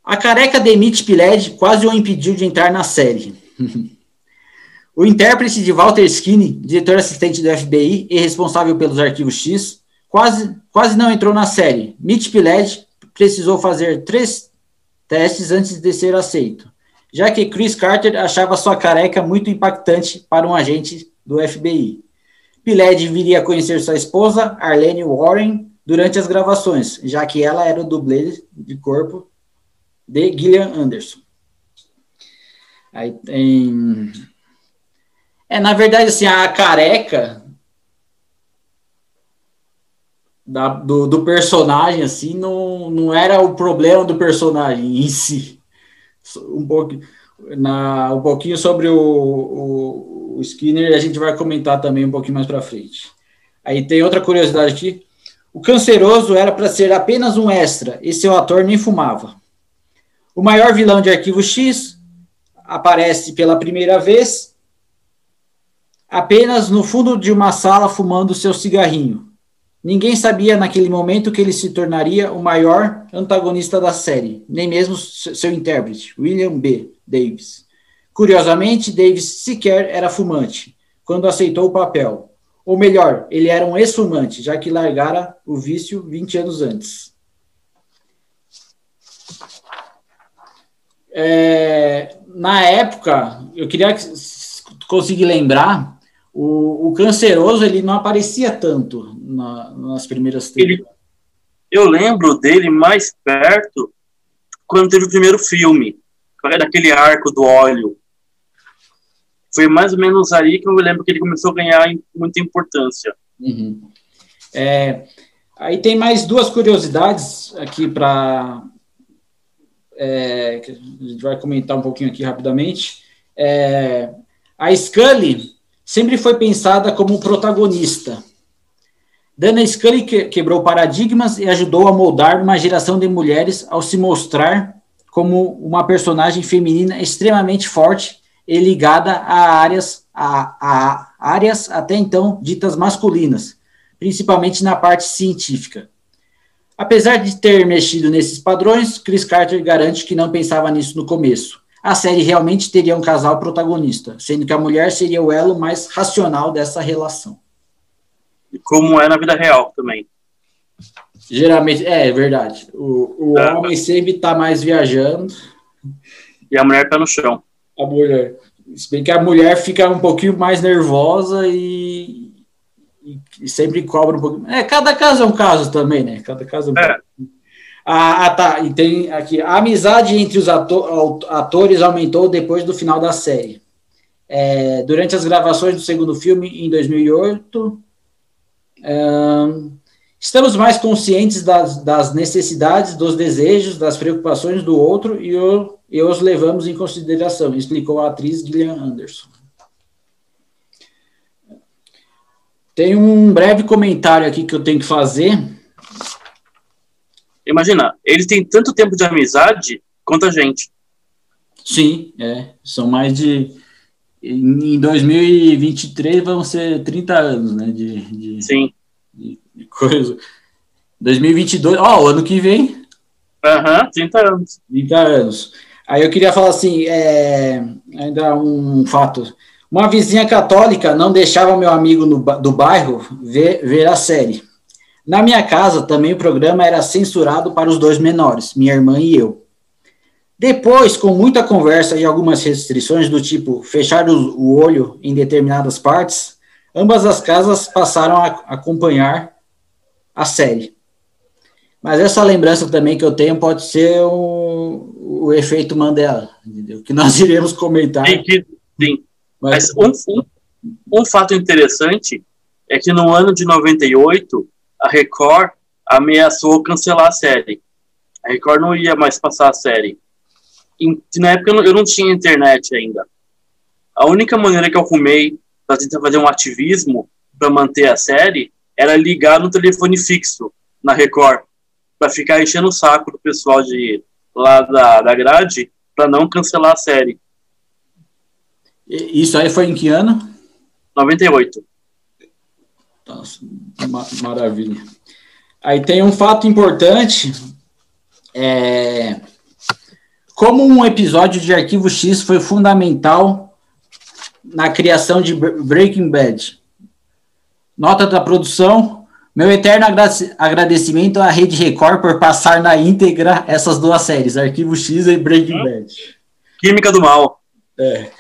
a careca de Mitch Pileggi quase o impediu de entrar na série. O intérprete de Walter Skinny, diretor assistente do FBI e responsável pelos arquivos X, quase, quase não entrou na série. Mitch Pileggi precisou fazer três testes antes de ser aceito, já que Chris Carter achava sua careca muito impactante para um agente do FBI. Pileggi viria a conhecer sua esposa, Arlene Warren, durante as gravações, já que ela era o dublê de corpo de Gillian Anderson. Aí tem é, na verdade, assim, a careca da, do, do, personagem, assim, não, não era o problema do personagem em si. Um, pouco, na, um pouquinho sobre o, o, o Skinner, a gente vai comentar também um pouquinho mais para frente. Aí tem outra curiosidade aqui. O canceroso era para ser apenas um extra, e seu ator nem fumava. O maior vilão de Arquivo X aparece pela primeira vez apenas no fundo de uma sala fumando seu cigarrinho. Ninguém sabia naquele momento que ele se tornaria o maior antagonista da série, nem mesmo seu intérprete, William B. Davis. Curiosamente, Davis sequer era fumante quando aceitou o papel. Ou melhor, ele era um ex-fumante, já que largara o vício 20 anos antes. É, na época, eu queria conseguir lembrar o, o canceroso ele não aparecia tanto na, nas primeiras temporadas. Eu lembro dele mais perto quando teve o primeiro filme, daquele arco do óleo. Foi mais ou menos aí que eu me lembro que ele começou a ganhar muita importância. Uhum. É, aí tem mais duas curiosidades aqui para é, que a gente vai comentar um pouquinho aqui rapidamente. É, a Scully sempre foi pensada como protagonista. Dana Scully que, quebrou paradigmas e ajudou a moldar uma geração de mulheres ao se mostrar como uma personagem feminina extremamente forte e ligada a áreas, a, a áreas até então ditas masculinas, principalmente na parte científica. Apesar de ter mexido nesses padrões, Chris Carter garante que não pensava nisso no começo. A série realmente teria um casal protagonista, sendo que a mulher seria o elo mais racional dessa relação. Como é na vida real também. Geralmente, é, é verdade. O, o é. homem sempre está mais viajando. E a mulher está no chão. A mulher. Se bem que a mulher fica um pouquinho mais nervosa e, e, sempre cobra um pouco. É, cada caso é um caso também, né? Cada caso é um é. Ah, ah, tá. E tem aqui. A amizade entre os ator, atores aumentou depois do final da série. É, durante as gravações do segundo filme, em 2008, estamos mais conscientes das, das, necessidades, dos desejos, das preocupações do outro e, o, e os levamos em consideração, explicou a atriz Gillian Anderson. Tem um breve comentário aqui que eu tenho que fazer. Imagina, eles têm tanto tempo de amizade quanto a gente. Sim, é. São mais de. Em 2023 vão ser 30 anos, né? De, de Sim. De, de coisa. 2022, ó, oh, ano que vem. Aham, uhum, 30 anos. 30 anos. Aí eu queria falar assim, é, ainda um fato. Uma vizinha católica não deixava meu amigo no, do bairro ver, ver a série. Na minha casa também o programa era censurado para os dois menores, minha irmã e eu. Depois, com muita conversa e algumas restrições do tipo fechar o, olho em determinadas partes, ambas as casas passaram a acompanhar a série. Mas essa lembrança também que eu tenho pode ser o, o efeito Mandela, entendeu? que nós iremos comentar. Sim, sim. Mas um, um, um fato interessante é que no ano de 98, a Record ameaçou cancelar a série. A Record não ia mais passar a série. E, na época eu não, eu não tinha internet ainda. A única maneira que eu arrumei para tentar fazer um ativismo para manter a série era ligar no telefone fixo na Record para ficar enchendo o saco do pessoal de lá da, da grade para não cancelar a série. Isso aí foi em que ano? 98. Nossa, ma maravilha. Aí tem um fato importante. É, como um episódio de Arquivo X foi fundamental na criação de Breaking Bad. Nota da produção. Meu eterno agradecimento à Rede Record por passar na íntegra essas duas séries, Arquivo X e Breaking? Bad. Química do Mal. É.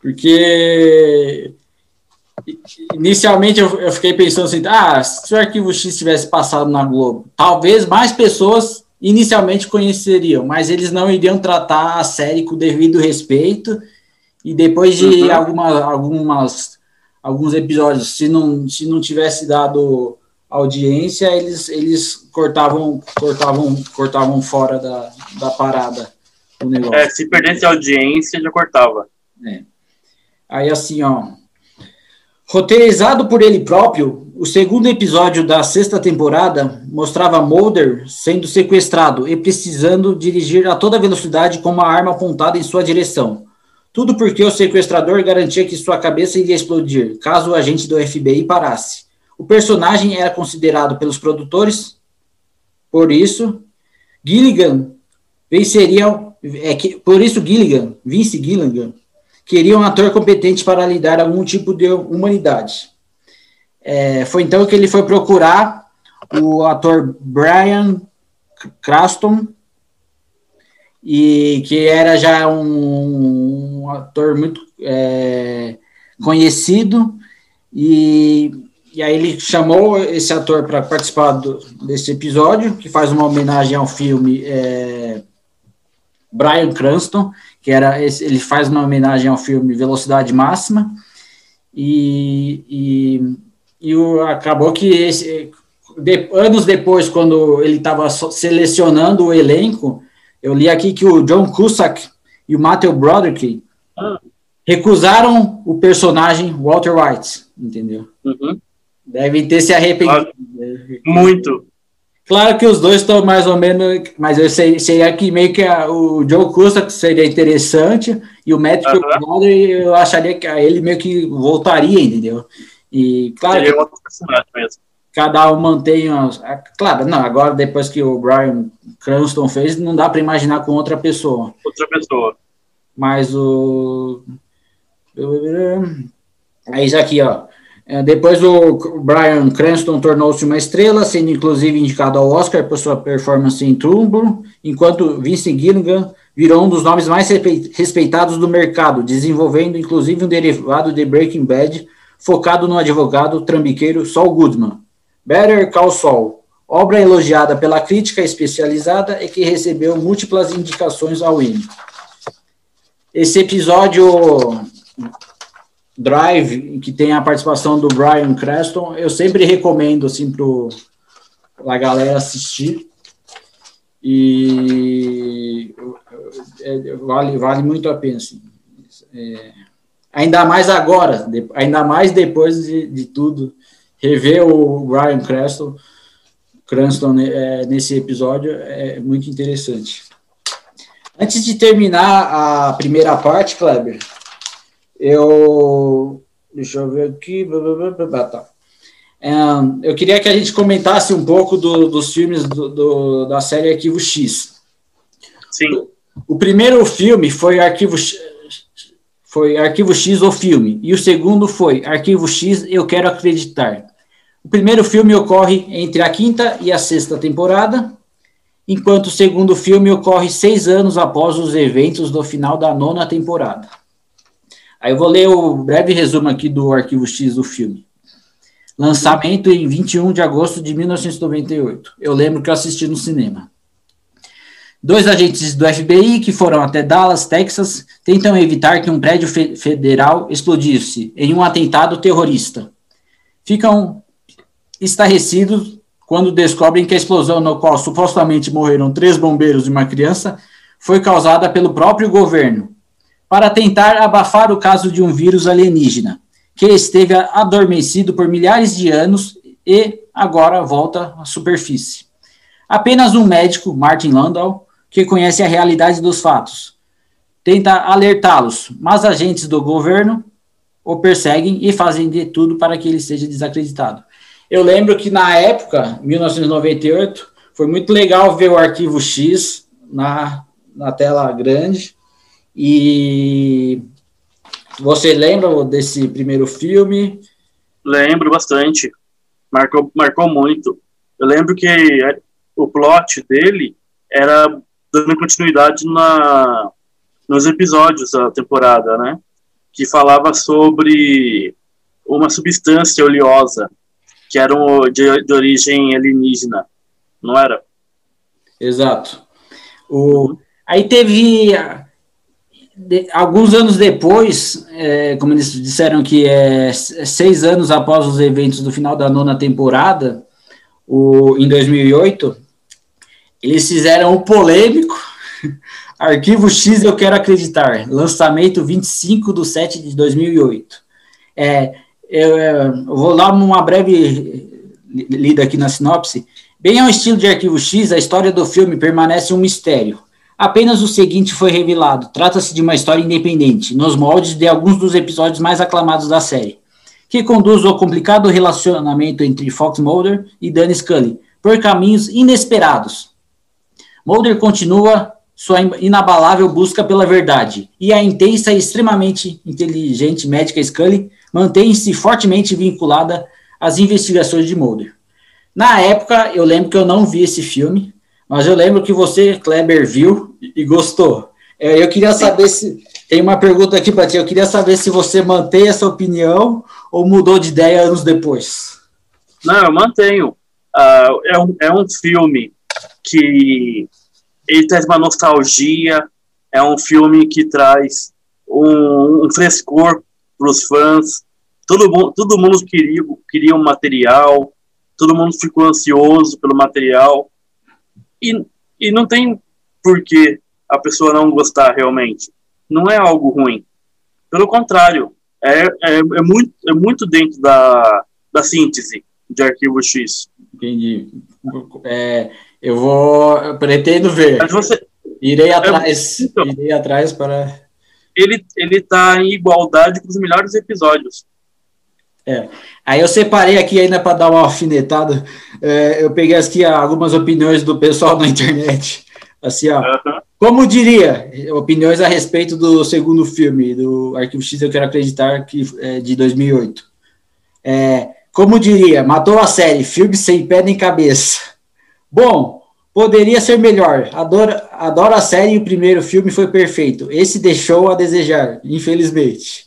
Porque inicialmente eu, eu, fiquei pensando assim, ah, se o Arquivo X tivesse passado na Globo, talvez mais pessoas inicialmente conheceriam, mas eles não iriam tratar a série com o devido respeito e depois de uhum. alguma, algumas alguns episódios, se não se não tivesse dado audiência, eles eles cortavam cortavam cortavam fora da, da parada o negócio. É, se perdesse audiência, já cortava. É. Aí assim, ó. Roteirizado por ele próprio, o segundo episódio da sexta temporada mostrava Mulder sendo sequestrado e precisando dirigir a toda velocidade com uma arma apontada em sua direção. Tudo porque o sequestrador garantia que sua cabeça iria explodir caso o agente do FBI parasse. O personagem era considerado pelos produtores, por isso, Gilligan venceria. É, que, por isso, Gilligan, Vince Gilligan, queria um ator competente para lidar algum tipo de humanidade. É, foi então que ele foi procurar o ator Brian Craston e que era já um, um ator muito é, conhecido, e, e aí ele chamou esse ator para participar do, desse episódio, que faz uma homenagem ao filme é, Brian Cranston, que era esse, ele faz uma homenagem ao filme Velocidade Máxima, e, e, e o, acabou que esse, de, anos depois, quando ele estava selecionando o elenco, eu li aqui que o John Cusack e o Matthew Broderick ah. recusaram o personagem Walter White, entendeu? Uhum. Devem ter se arrependido. Muito. Claro que os dois estão mais ou menos, mas eu sei, sei aqui meio que a, o Joe Cusack seria interessante e o Matthew uhum. Eu acharia que ele meio que voltaria, entendeu? E claro. Seria outro personagem mesmo cada um mantém. Claro, não, agora depois que o Brian Cranston fez, não dá para imaginar com outra pessoa. Outra pessoa. Mas o. É isso aqui, ó. É, depois o Brian Cranston tornou-se uma estrela, sendo inclusive indicado ao Oscar por sua performance em Trumbo, enquanto Vince Gilligan virou um dos nomes mais respeitados do mercado, desenvolvendo inclusive um derivado de Breaking Bad focado no advogado trambiqueiro Saul Goodman. Better Call Saul, obra elogiada pela crítica especializada e que recebeu múltiplas indicações ao Emmy. Esse episódio Drive, que tem a participação do Brian Creston, eu sempre recomendo assim para a galera assistir. E é, vale, vale muito a pena. Assim. É, ainda mais agora, ainda mais depois de, de tudo rever o Brian Cranston, Cranston é, nesse episódio é muito interessante. Antes de terminar a primeira parte, Kleber, eu. Deixa eu ver aqui. Tá. eu queria que a gente comentasse um pouco do, dos filmes do, do, da série Arquivo X. Sim. O, primeiro filme foi Arquivo X, foi Arquivo X, o filme, e o segundo foi Arquivo X, Eu Quero Acreditar. O primeiro filme ocorre entre a quinta e a sexta temporada, enquanto o segundo filme ocorre seis anos após os eventos do final da nona temporada. Aí eu vou ler o breve resumo aqui do arquivo X do filme. Lançamento em 21 de agosto de 1998. Eu lembro que eu assisti no cinema. Dois agentes do FBI que foram até Dallas, Texas, tentam evitar que um prédio fe federal explodisse em um atentado terrorista. Ficam estarrecidos quando descobrem que a explosão no qual supostamente morreram três bombeiros e uma criança foi causada pelo próprio governo, para tentar abafar o caso de um vírus alienígena, que esteve adormecido por milhares de anos e agora volta à superfície. Apenas um médico, Martin Landau, que conhece a realidade dos fatos, tenta alertá-los, mas agentes do governo o perseguem e fazem de tudo para que ele seja desacreditado. Eu lembro que na época, 1998, foi muito legal ver o arquivo X na, na tela grande. E você lembra desse primeiro filme? Lembro bastante. Marcou, marcou muito. Eu lembro que o plot dele era dando continuidade na, nos episódios da temporada, né? Que falava sobre uma substância oleosa que eram de, de origem alienígena, não era? Exato. O, aí teve de, alguns anos depois, é, como eles disseram que é seis anos após os eventos do final da nona temporada, o, em 2008, eles fizeram o polêmico Arquivo X Eu Quero Acreditar, lançamento 25 de 7 de 2008. É, eu, eu vou dar uma breve lida aqui na sinopse. Bem ao estilo de Arquivo X, a história do filme permanece um mistério. Apenas o seguinte foi revelado: trata-se de uma história independente, nos moldes de alguns dos episódios mais aclamados da série, que conduz ao complicado relacionamento entre Fox Mulder e Danny Scully por caminhos inesperados. Mulder continua sua inabalável busca pela verdade, e a intensa e extremamente inteligente médica Scully mantém-se fortemente vinculada às investigações de Mulder. Na época, eu lembro que eu não vi esse filme, mas eu lembro que você, Kleber, viu, e gostou. É, eu queria saber se. Tem uma pergunta aqui para ti. Eu queria saber se você mantém essa opinião ou mudou de ideia anos depois. Não, eu mantenho. Uh, é, um, é um filme que ele traz uma nostalgia, é um filme que traz um, um frescor para os fãs. Todo, todo mundo queria, queria um material, todo mundo ficou ansioso pelo material. E, e não tem por que a pessoa não gostar realmente. Não é algo ruim. Pelo contrário, é, é, é, muito, é muito dentro da, da síntese de arquivo X. Entendi. É, eu vou. Eu pretendo ver. Mas você, irei é, atrás. Então, irei atrás para. Ele, ele tá em igualdade com os melhores episódios. É. Aí eu separei aqui ainda para dar uma alfinetada. É, eu peguei aqui algumas opiniões do pessoal na internet. Assim, ó. Uhum. Como diria, opiniões a respeito do segundo filme, do Arquivo X, eu quero acreditar que é de 2008. É, como diria, matou a série, filme sem pé nem cabeça. Bom, poderia ser melhor. Adoro, adoro a série e o primeiro filme foi perfeito. Esse deixou a desejar, infelizmente.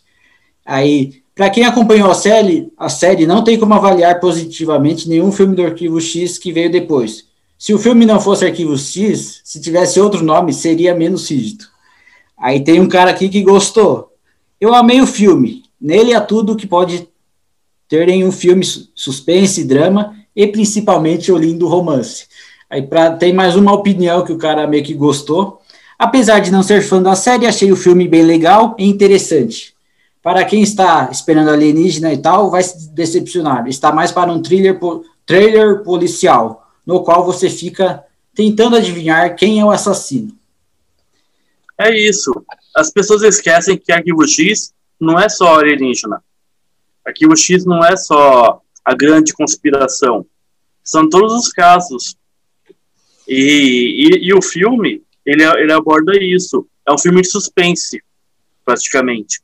Aí, para quem acompanhou a série, a série não tem como avaliar positivamente nenhum filme do Arquivo X que veio depois. Se o filme não fosse Arquivo X, se tivesse outro nome, seria menos rígido. Aí tem um cara aqui que gostou. Eu amei o filme. Nele há tudo que pode ter em um filme suspense, drama e principalmente o lindo romance. Aí pra, tem mais uma opinião que o cara meio que gostou. Apesar de não ser fã da série, achei o filme bem legal e interessante. Para quem está esperando alienígena e tal, vai se decepcionar. Está mais para um thriller, trailer policial no qual você fica tentando adivinhar quem é o assassino. É isso. As pessoas esquecem que Arquivo X não é só alienígena. Arquivo X não é só a grande conspiração. São todos os casos. E, e, e o filme, ele, ele aborda isso. É um filme de suspense, praticamente.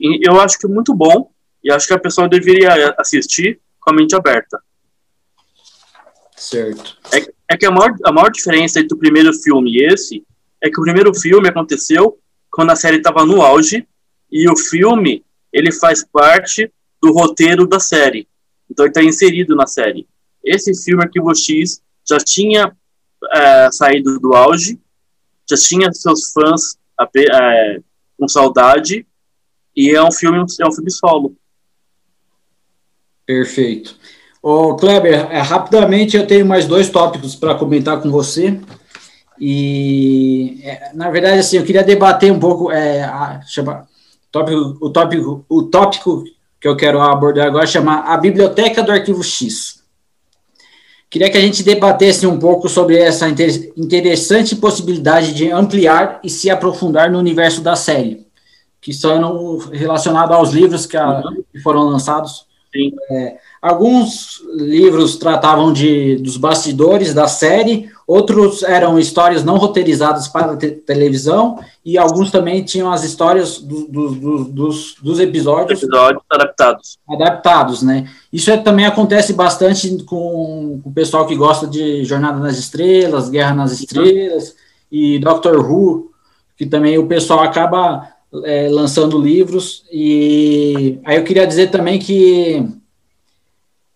E eu acho que é muito bom. E acho que a pessoa deveria assistir com a mente aberta. Certo. É, é que a maior, a maior diferença entre o primeiro filme e esse é que o primeiro filme aconteceu quando a série estava no auge e o filme ele faz parte do roteiro da série. Então ele está inserido na série. Esse filme Arquivo X já tinha é, saído do auge, já tinha seus fãs é, com saudade e é um filme é um filme solo. Perfeito. Ô, Kleber, é, rapidamente eu tenho mais dois tópicos para comentar com você. E, é, na verdade, assim, eu queria debater um pouco é, a, chama, tópico, o, tópico, o tópico que eu quero abordar agora chama a Biblioteca do Arquivo X. Queria que a gente debatesse um pouco sobre essa interessante possibilidade de ampliar e se aprofundar no universo da série, que são relacionados aos livros que, a, que foram lançados. Sim. É, Alguns livros tratavam de, dos bastidores da série, outros eram histórias não roteirizadas para te televisão, e alguns também tinham as histórias do, do, do, dos, dos episódios, episódios adaptados. Adaptados, né? Isso é, também acontece bastante com, com, o pessoal que gosta de Jornada nas Estrelas, Guerra nas Estrelas, e Doctor Who, que também o pessoal acaba é, lançando livros. E aí eu queria dizer também que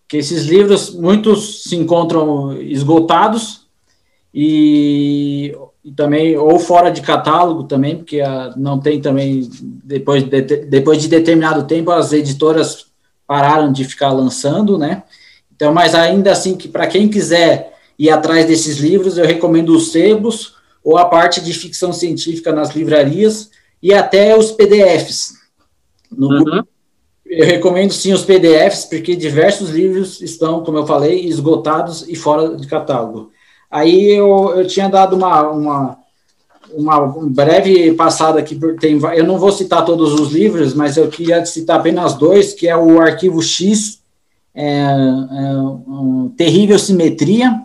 que esses livros, muitos se encontram esgotados e, e também, ou fora de catálogo também, porque a, não tem também, depois de, depois de determinado tempo, as editoras pararam de ficar lançando, né? Então, mas ainda assim, que para quem quiser ir atrás desses livros, eu recomendo os sebos ou a parte de ficção científica nas livrarias e até os PDFs. No, uhum. Eu recomendo sim os PDFs, porque diversos livros estão, como eu falei, esgotados e fora de catálogo. Aí eu, eu tinha dado uma, uma, uma breve passada aqui, tem, eu não vou citar todos os livros, mas eu queria citar apenas dois, que é o Arquivo X, é, é, um, Terrível Simetria,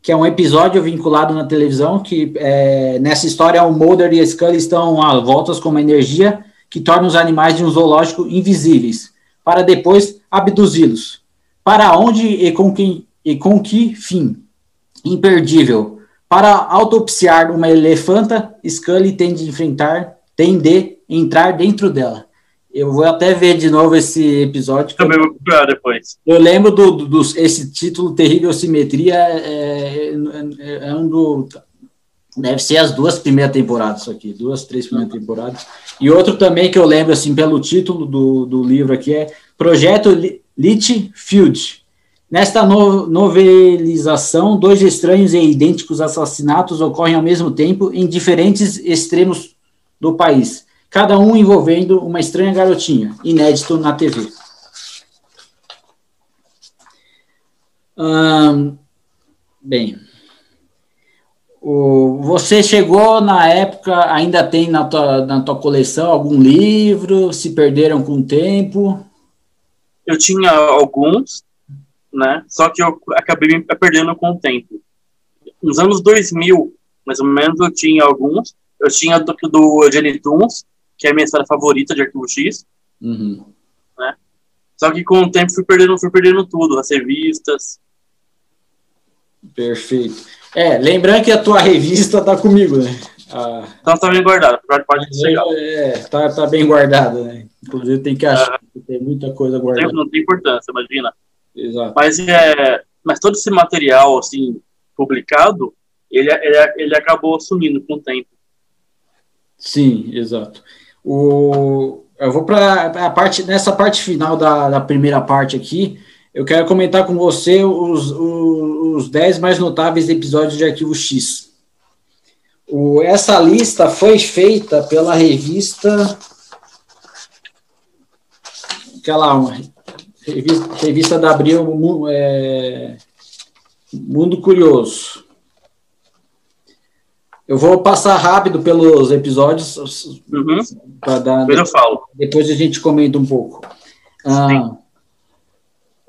que é um episódio vinculado na televisão, que é, nessa história o Mulder e a Scully estão a voltas com uma energia que torna os animais de um zoológico invisíveis, para depois abduzi-los. Para onde e com, que, e com que fim? Imperdível. Para autopsiar uma elefanta, Scully tem de enfrentar, tem de entrar dentro dela. Eu vou até ver de novo esse episódio. Também vou procurar depois. Eu lembro do, do, do esse título Terrível Simetria é, é, é, um do deve ser as duas primeiras temporadas aqui, duas, três primeiras temporadas. E outro também que eu lembro assim pelo título do, do livro aqui é Projeto Litchfield. Nesta no, novelização, dois estranhos e idênticos assassinatos ocorrem ao mesmo tempo em diferentes extremos do país cada um envolvendo uma estranha garotinha, inédito na TV. Bem, o, você chegou na época, ainda tem na tua, na tua coleção algum livro? Se perderam com o tempo? Eu tinha alguns, né? Só que eu acabei me perdendo com o tempo. Nos anos 2000, mais ou menos, eu tinha alguns. Eu tinha do, do Jenny Toons, que é a minha história favorita de Arquivo X. Uhum. Né? Só que com o tempo fui perdendo, fui perdendo tudo, as revistas. Perfeito. É, lembrando que a tua revista tá comigo, né? Ah, então tá bem guardada, pode. É, tá, tá bem guardada, né? Inclusive tem que achar, que tem muita coisa guardada. Não tem importância, imagina. Exato. Mas, é, mas todo esse material, assim, publicado, ele, ele, ele acabou sumindo com o tempo. Sim, exato. O, eu vou para a parte nessa parte final da, da primeira parte aqui. Eu quero comentar com você os, os, os 10 mais notáveis episódios de Arquivo X. O, essa lista foi feita pela revista. Aquela uma, revista, revista da Abril é, Mundo Curioso. Eu vou passar rápido pelos episódios. Uhum. Dar, depois eu falo. Depois a gente comenta um pouco. Ah,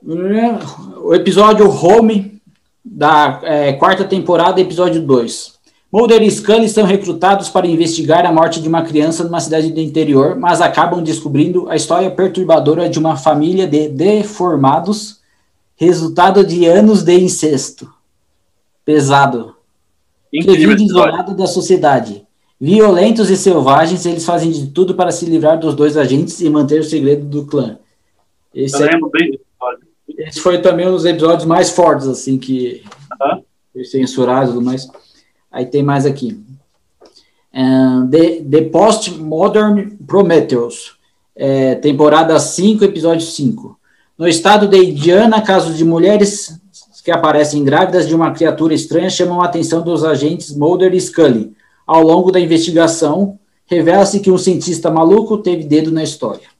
o episódio Home, da é, quarta temporada, episódio 2. Mulder e Scully são recrutados para investigar a morte de uma criança numa cidade do interior, mas acabam descobrindo a história perturbadora de uma família de deformados, resultado de anos de incesto. Pesado. Incrível isolado da sociedade. Violentos e selvagens, eles fazem de tudo para se livrar dos dois agentes e manter o segredo do clã. Esse, Eu lembro bem esse foi também um dos episódios mais fortes, assim, que uh -huh. censurados e tudo mais. Aí tem mais aqui. Um, The, The Postmodern Prometheus, é, temporada 5, episódio 5. No estado de Indiana, casos de mulheres que aparecem grávidas de uma criatura estranha chamam a atenção dos agentes Mulder e Scully. Ao longo da investigação, revela-se que um cientista maluco teve dedo na história.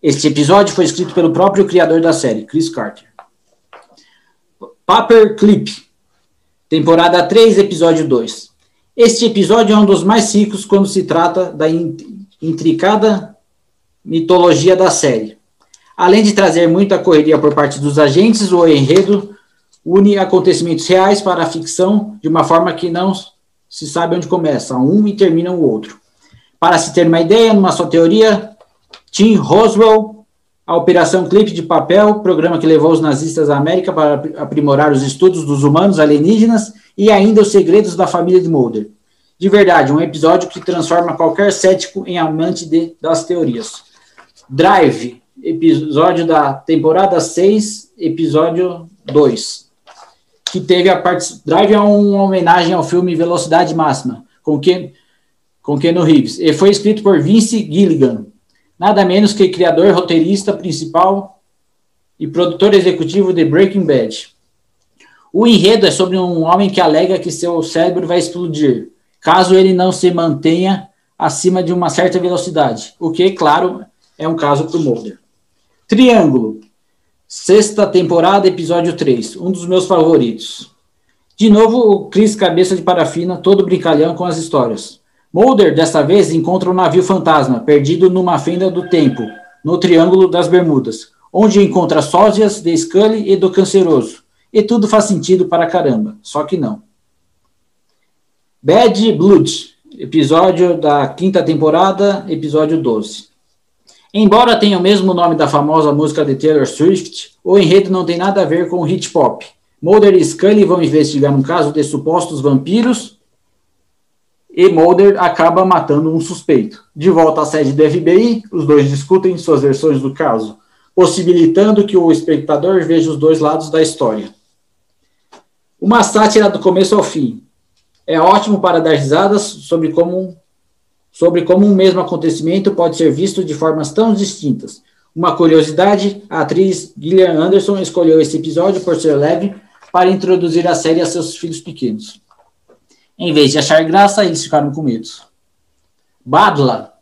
Este episódio foi escrito pelo próprio criador da série, Chris Carter. Paperclip, temporada 3, episódio 2. Este episódio é um dos mais ricos quando se trata da intricada mitologia da série. Além de trazer muita correria por parte dos agentes, o enredo une acontecimentos reais para a ficção de uma forma que não se sabe onde começa um e termina o outro. Para se ter uma ideia, numa só teoria, Tim Roswell, a Operação Clipe de Papel, programa que levou os nazistas à América para aprimorar os estudos dos humanos alienígenas e ainda os segredos da família de Mulder. De verdade, um episódio que transforma qualquer cético em amante de, das teorias. Drive, episódio da temporada 6, episódio 2 que teve a parte. Drive é uma homenagem ao filme Velocidade Máxima, com Ken, com Keanu Reeves. E foi escrito por Vince Gilligan, nada menos que criador, roteirista principal e produtor executivo de Breaking Bad. O enredo é sobre um homem que alega que seu cérebro vai explodir, caso ele não se mantenha acima de uma certa velocidade, o que, claro, é um caso para o Mulder. Triângulo Sexta temporada, episódio 3. Um dos meus favoritos. De novo, o Chris Cabeça de Parafina, todo brincalhão com as histórias. Mulder, desta vez, encontra um navio fantasma, perdido numa fenda do tempo, no Triângulo das Bermudas, onde encontra sósias de Scully e do Canceroso. E tudo faz sentido para caramba, só que não. Bad Blood, episódio da quinta temporada, episódio 12. Embora tenha o mesmo nome da famosa música de Taylor Swift, o enredo não tem nada a ver com hit pop, Mulder e Scully vão investigar um caso de supostos vampiros e Mulder acaba matando um suspeito. De volta à sede do FBI, os dois discutem suas versões do caso, possibilitando que o espectador veja os dois lados da história. Uma sátira do começo ao fim. É ótimo para dar risadas sobre como, sobre como um mesmo acontecimento pode ser visto de formas tão distintas. Uma curiosidade, a atriz Gillian Anderson escolheu esse episódio por ser leve para introduzir a série a seus filhos pequenos. Em vez de achar graça, eles ficaram com medo. Badla,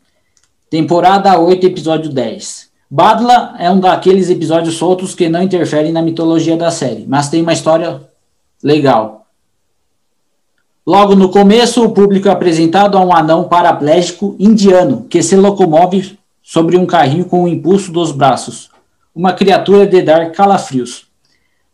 temporada 8, episódio 10. Badla é um daqueles episódios soltos que não interferem na mitologia da série, mas tem uma história legal. Logo no começo, o público é apresentado a um anão paraplégico indiano que se locomove sobre um carrinho com o impulso dos braços. Uma criatura de dar calafrios.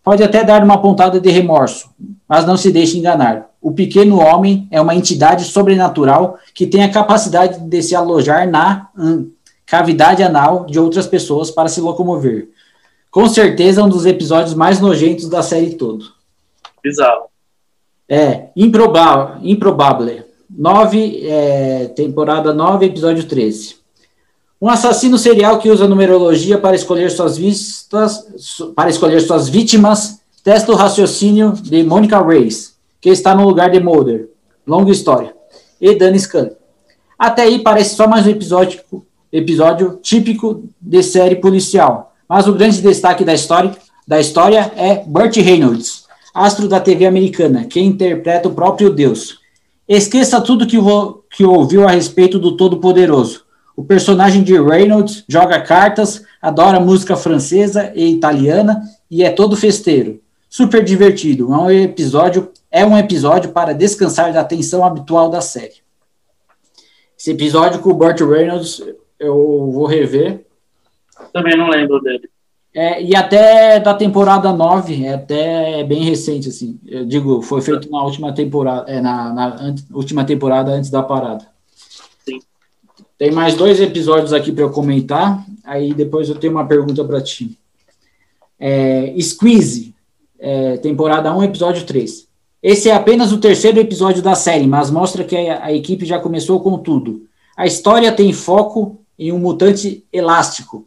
Pode até dar uma pontada de remorso, mas não se deixe enganar. O pequeno homem é uma entidade sobrenatural que tem a capacidade de se alojar na hum, cavidade anal de outras pessoas para se locomover. Com certeza, um dos episódios mais nojentos da série todo. Bizarro. É, improbável. improbable. Nove, é, temporada 9, episódio 13. Um assassino serial que usa numerologia para escolher suas vistas, para escolher suas vítimas, testa o raciocínio de Monica Reis, que está no lugar de Mulder. Longa história. E Dan Scully. Até aí parece só mais um episódio, episódio típico de série policial. Mas o grande destaque da história, da história é Burt Reynolds, astro da TV americana, que interpreta o próprio Deus. Esqueça tudo que, que ouviu a respeito do Todo-Poderoso. O personagem de Reynolds joga cartas, adora música francesa e italiana e é todo festeiro. Super divertido. É um episódio, é um episódio para descansar da tensão habitual da série. Esse episódio com o Burt Reynolds eu vou rever. Também não lembro dele. É, e até da temporada 9, é até bem recente, assim. Eu digo, foi feito na última temporada, é, na, na última temporada antes da parada. Tem mais dois episódios aqui para eu comentar, aí depois eu tenho uma pergunta para ti. É, Squeeze, é, temporada 1, episódio 3. Esse é apenas o terceiro episódio da série, mas mostra que a, a equipe já começou com tudo. A história tem foco em um mutante elástico,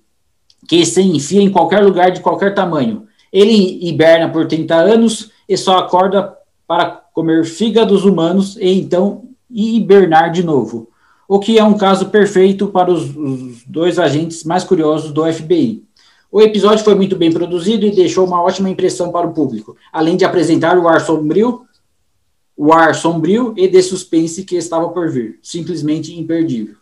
que se enfia em qualquer lugar de qualquer tamanho. Ele hiberna por 30 anos e só acorda para comer fígados humanos e então hibernar de novo. O que é um caso perfeito para os, os dois agentes mais curiosos do FBI. O episódio foi muito bem produzido e deixou uma ótima impressão para o público, além de apresentar o ar sombrio, o ar sombrio e de suspense que estava por vir. Simplesmente imperdível.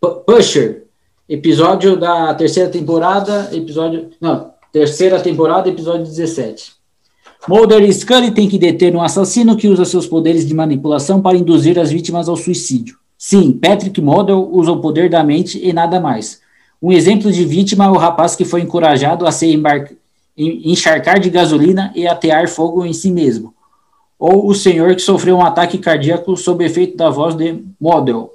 P Pusher Episódio da terceira temporada, episódio. Não, terceira temporada, episódio 17. Mulder e Scully têm que deter um assassino que usa seus poderes de manipulação para induzir as vítimas ao suicídio. Sim, Patrick Mulder usa o poder da mente e nada mais. Um exemplo de vítima é o rapaz que foi encorajado a se encharcar de gasolina e atear fogo em si mesmo. Ou o senhor que sofreu um ataque cardíaco sob efeito da voz de Model.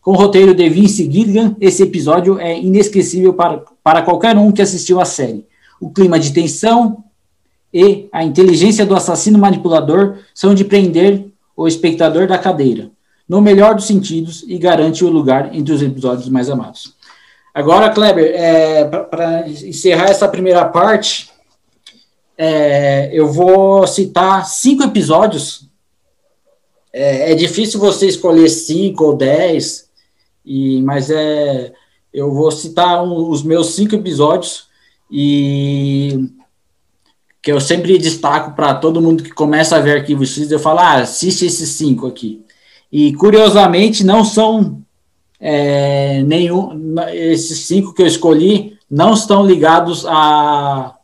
Com o roteiro de Vince Gilligan, esse episódio é inesquecível para, para qualquer um que assistiu à série. O clima de tensão e a inteligência do assassino manipulador são de prender o espectador da cadeira, no melhor dos sentidos, e garante o lugar entre os episódios mais amados. Agora, Kleber, é, para encerrar essa primeira parte, é, eu vou citar cinco episódios. É, é, difícil você escolher cinco ou dez, e, mas é, eu vou citar um, os meus cinco episódios e que eu sempre destaco para todo mundo que começa a ver Arquivo X, eu falo, ah, assiste esses cinco aqui. E curiosamente não são é, nenhum, esses cinco que eu escolhi não estão ligados a,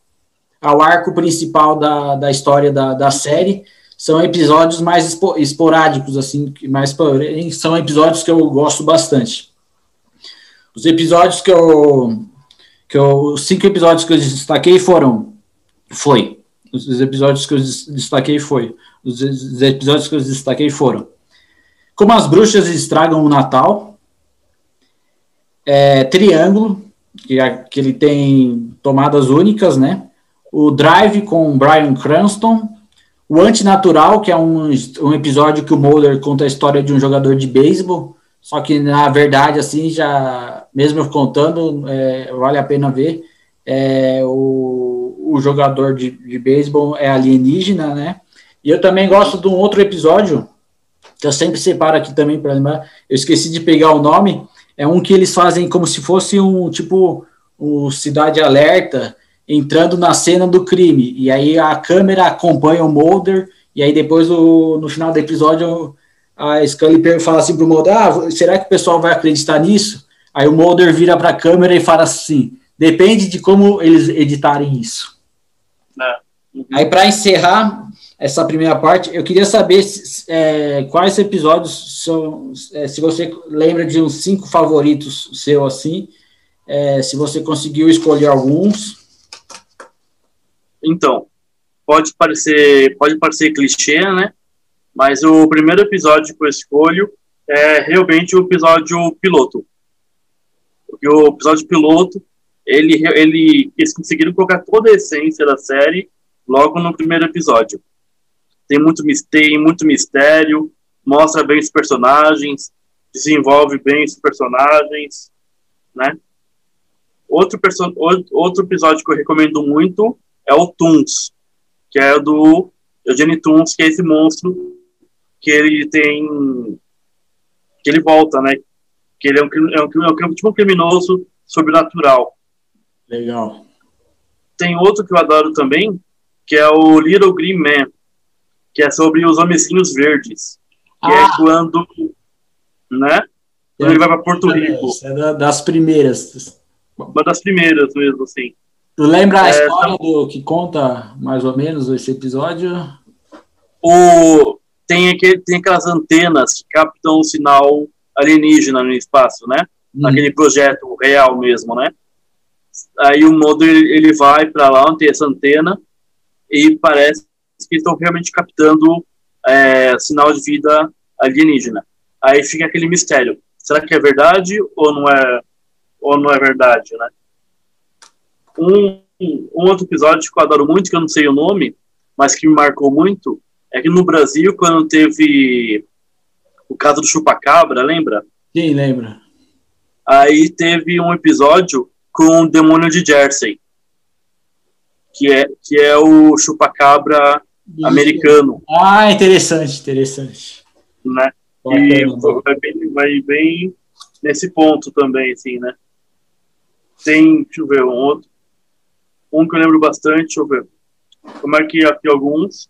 ao arco principal da, da história da, da série, são episódios mais esporádicos, assim, mais são episódios que eu gosto bastante. Os episódios que eu, que eu, os cinco episódios que eu destaquei foram, foi, os episódios que eu destaquei foi, os episódios que eu destaquei foram, como as bruxas estragam o Natal, é, Triângulo, que, é, que ele tem tomadas únicas, né? o Drive com Brian Cranston, o Antinatural, que é um, um episódio que o Mulder conta a história de um jogador de beisebol, só que na verdade, assim, já, mesmo contando, é, vale a pena ver, é, o, o jogador de, de beisebol é alienígena, né? E eu também gosto de um outro episódio, que eu sempre separo aqui também para lembrar, eu esqueci de pegar o nome, é um que eles fazem como se fosse um, tipo, o Cidade Alerta, entrando na cena do crime, e aí a câmera acompanha o Mulder, e aí depois, o, no final do episódio, a Scully fala assim pro Mulder, ah, será que o pessoal vai acreditar nisso? Aí o Mulder vira para a câmera e fala assim, depende de como eles editarem isso. É. Aí para encerrar essa primeira parte, eu queria saber é, quais episódios são, é, se você lembra de uns cinco favoritos seu assim, é, se você conseguiu escolher alguns. Então, pode parecer, pode parecer clichê, né? Mas o primeiro episódio que eu escolho é realmente o episódio piloto. O episódio piloto, ele, ele, eles conseguiram colocar toda a essência da série logo no primeiro episódio. Tem muito, tem muito mistério, mostra bem os personagens, desenvolve bem os personagens, né? Outro, outro episódio que eu recomendo muito é o Toons, que é do Eugene Toons, que é esse monstro que ele tem. que ele volta, né? Que ele é um, é um, é um, tipo um criminoso sobrenatural. Legal. Tem outro que eu adoro também, que é o Little Green Man, que é sobre os homenzinhos verdes. Que é ah. é quando. né? Quando é, ele vai para Porto Rico. É das primeiras. Uma das primeiras mesmo, assim. Tu lembra a é, história do que conta mais ou menos esse episódio? O, tem, aquele, tem aquelas antenas que captam o sinal alienígena no espaço, né? Hum. Naquele projeto real mesmo, né? Aí o modo ele, ele vai para lá, tem essa antena, e parece que estão realmente captando é, sinal de vida alienígena. Aí fica aquele mistério. Será que é verdade ou não é ou não é verdade, né? Um, um outro episódio que eu adoro muito, que eu não sei o nome, mas que me marcou muito, é que no Brasil, quando teve o caso do chupacabra, lembra? Sim, lembra. Aí teve um episódio com o demônio de Jersey, que é, que é o chupacabra Isso. americano. Ah, interessante, interessante. Né? E vai bem, vai bem nesse ponto também, assim, né? Tem, deixa eu ver, um outro. Um que eu lembro bastante, deixa eu ver. Eu marquei aqui alguns.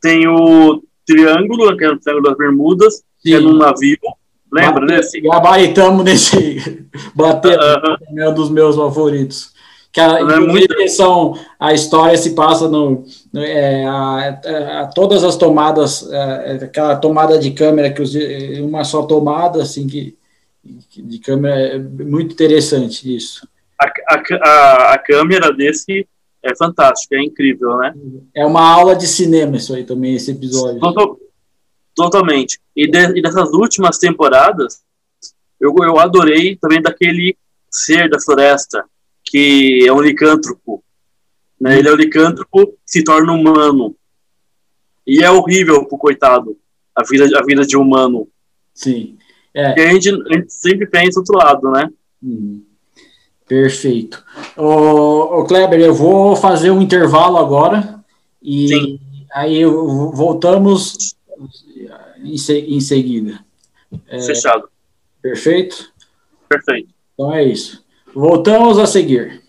Tem o Triângulo, que é o Triângulo das Bermudas, Sim. que é num navio. Lembra, Bate, né? Assim? Gabaritamos nesse. Batendo, uh -huh. é um dos meus favoritos. Que a, é muito... são, a história se passa no, no é, a, a, todas as tomadas, é, aquela tomada de câmera, que os, uma só tomada, assim, que de câmera é muito interessante isso. A, a, a, câmera desse é fantástica, é incrível, né? É uma aula de cinema isso aí também, esse episódio. totalmente. E, de, e dessas últimas temporadas, eu, eu adorei também daquele ser da floresta, que é um licântropo. Né? Ele é um licântropo se torna humano. E é horrível pro coitado, a vida, a vida de humano. Sim. É. Porque a gente, a gente sempre pensa outro lado, né? Hum. Perfeito. Ô, ô, Kleber, eu vou fazer um intervalo agora e Sim. aí voltamos em, em seguida. É, Fechado. Perfeito? Perfeito. Então é isso. Voltamos a seguir.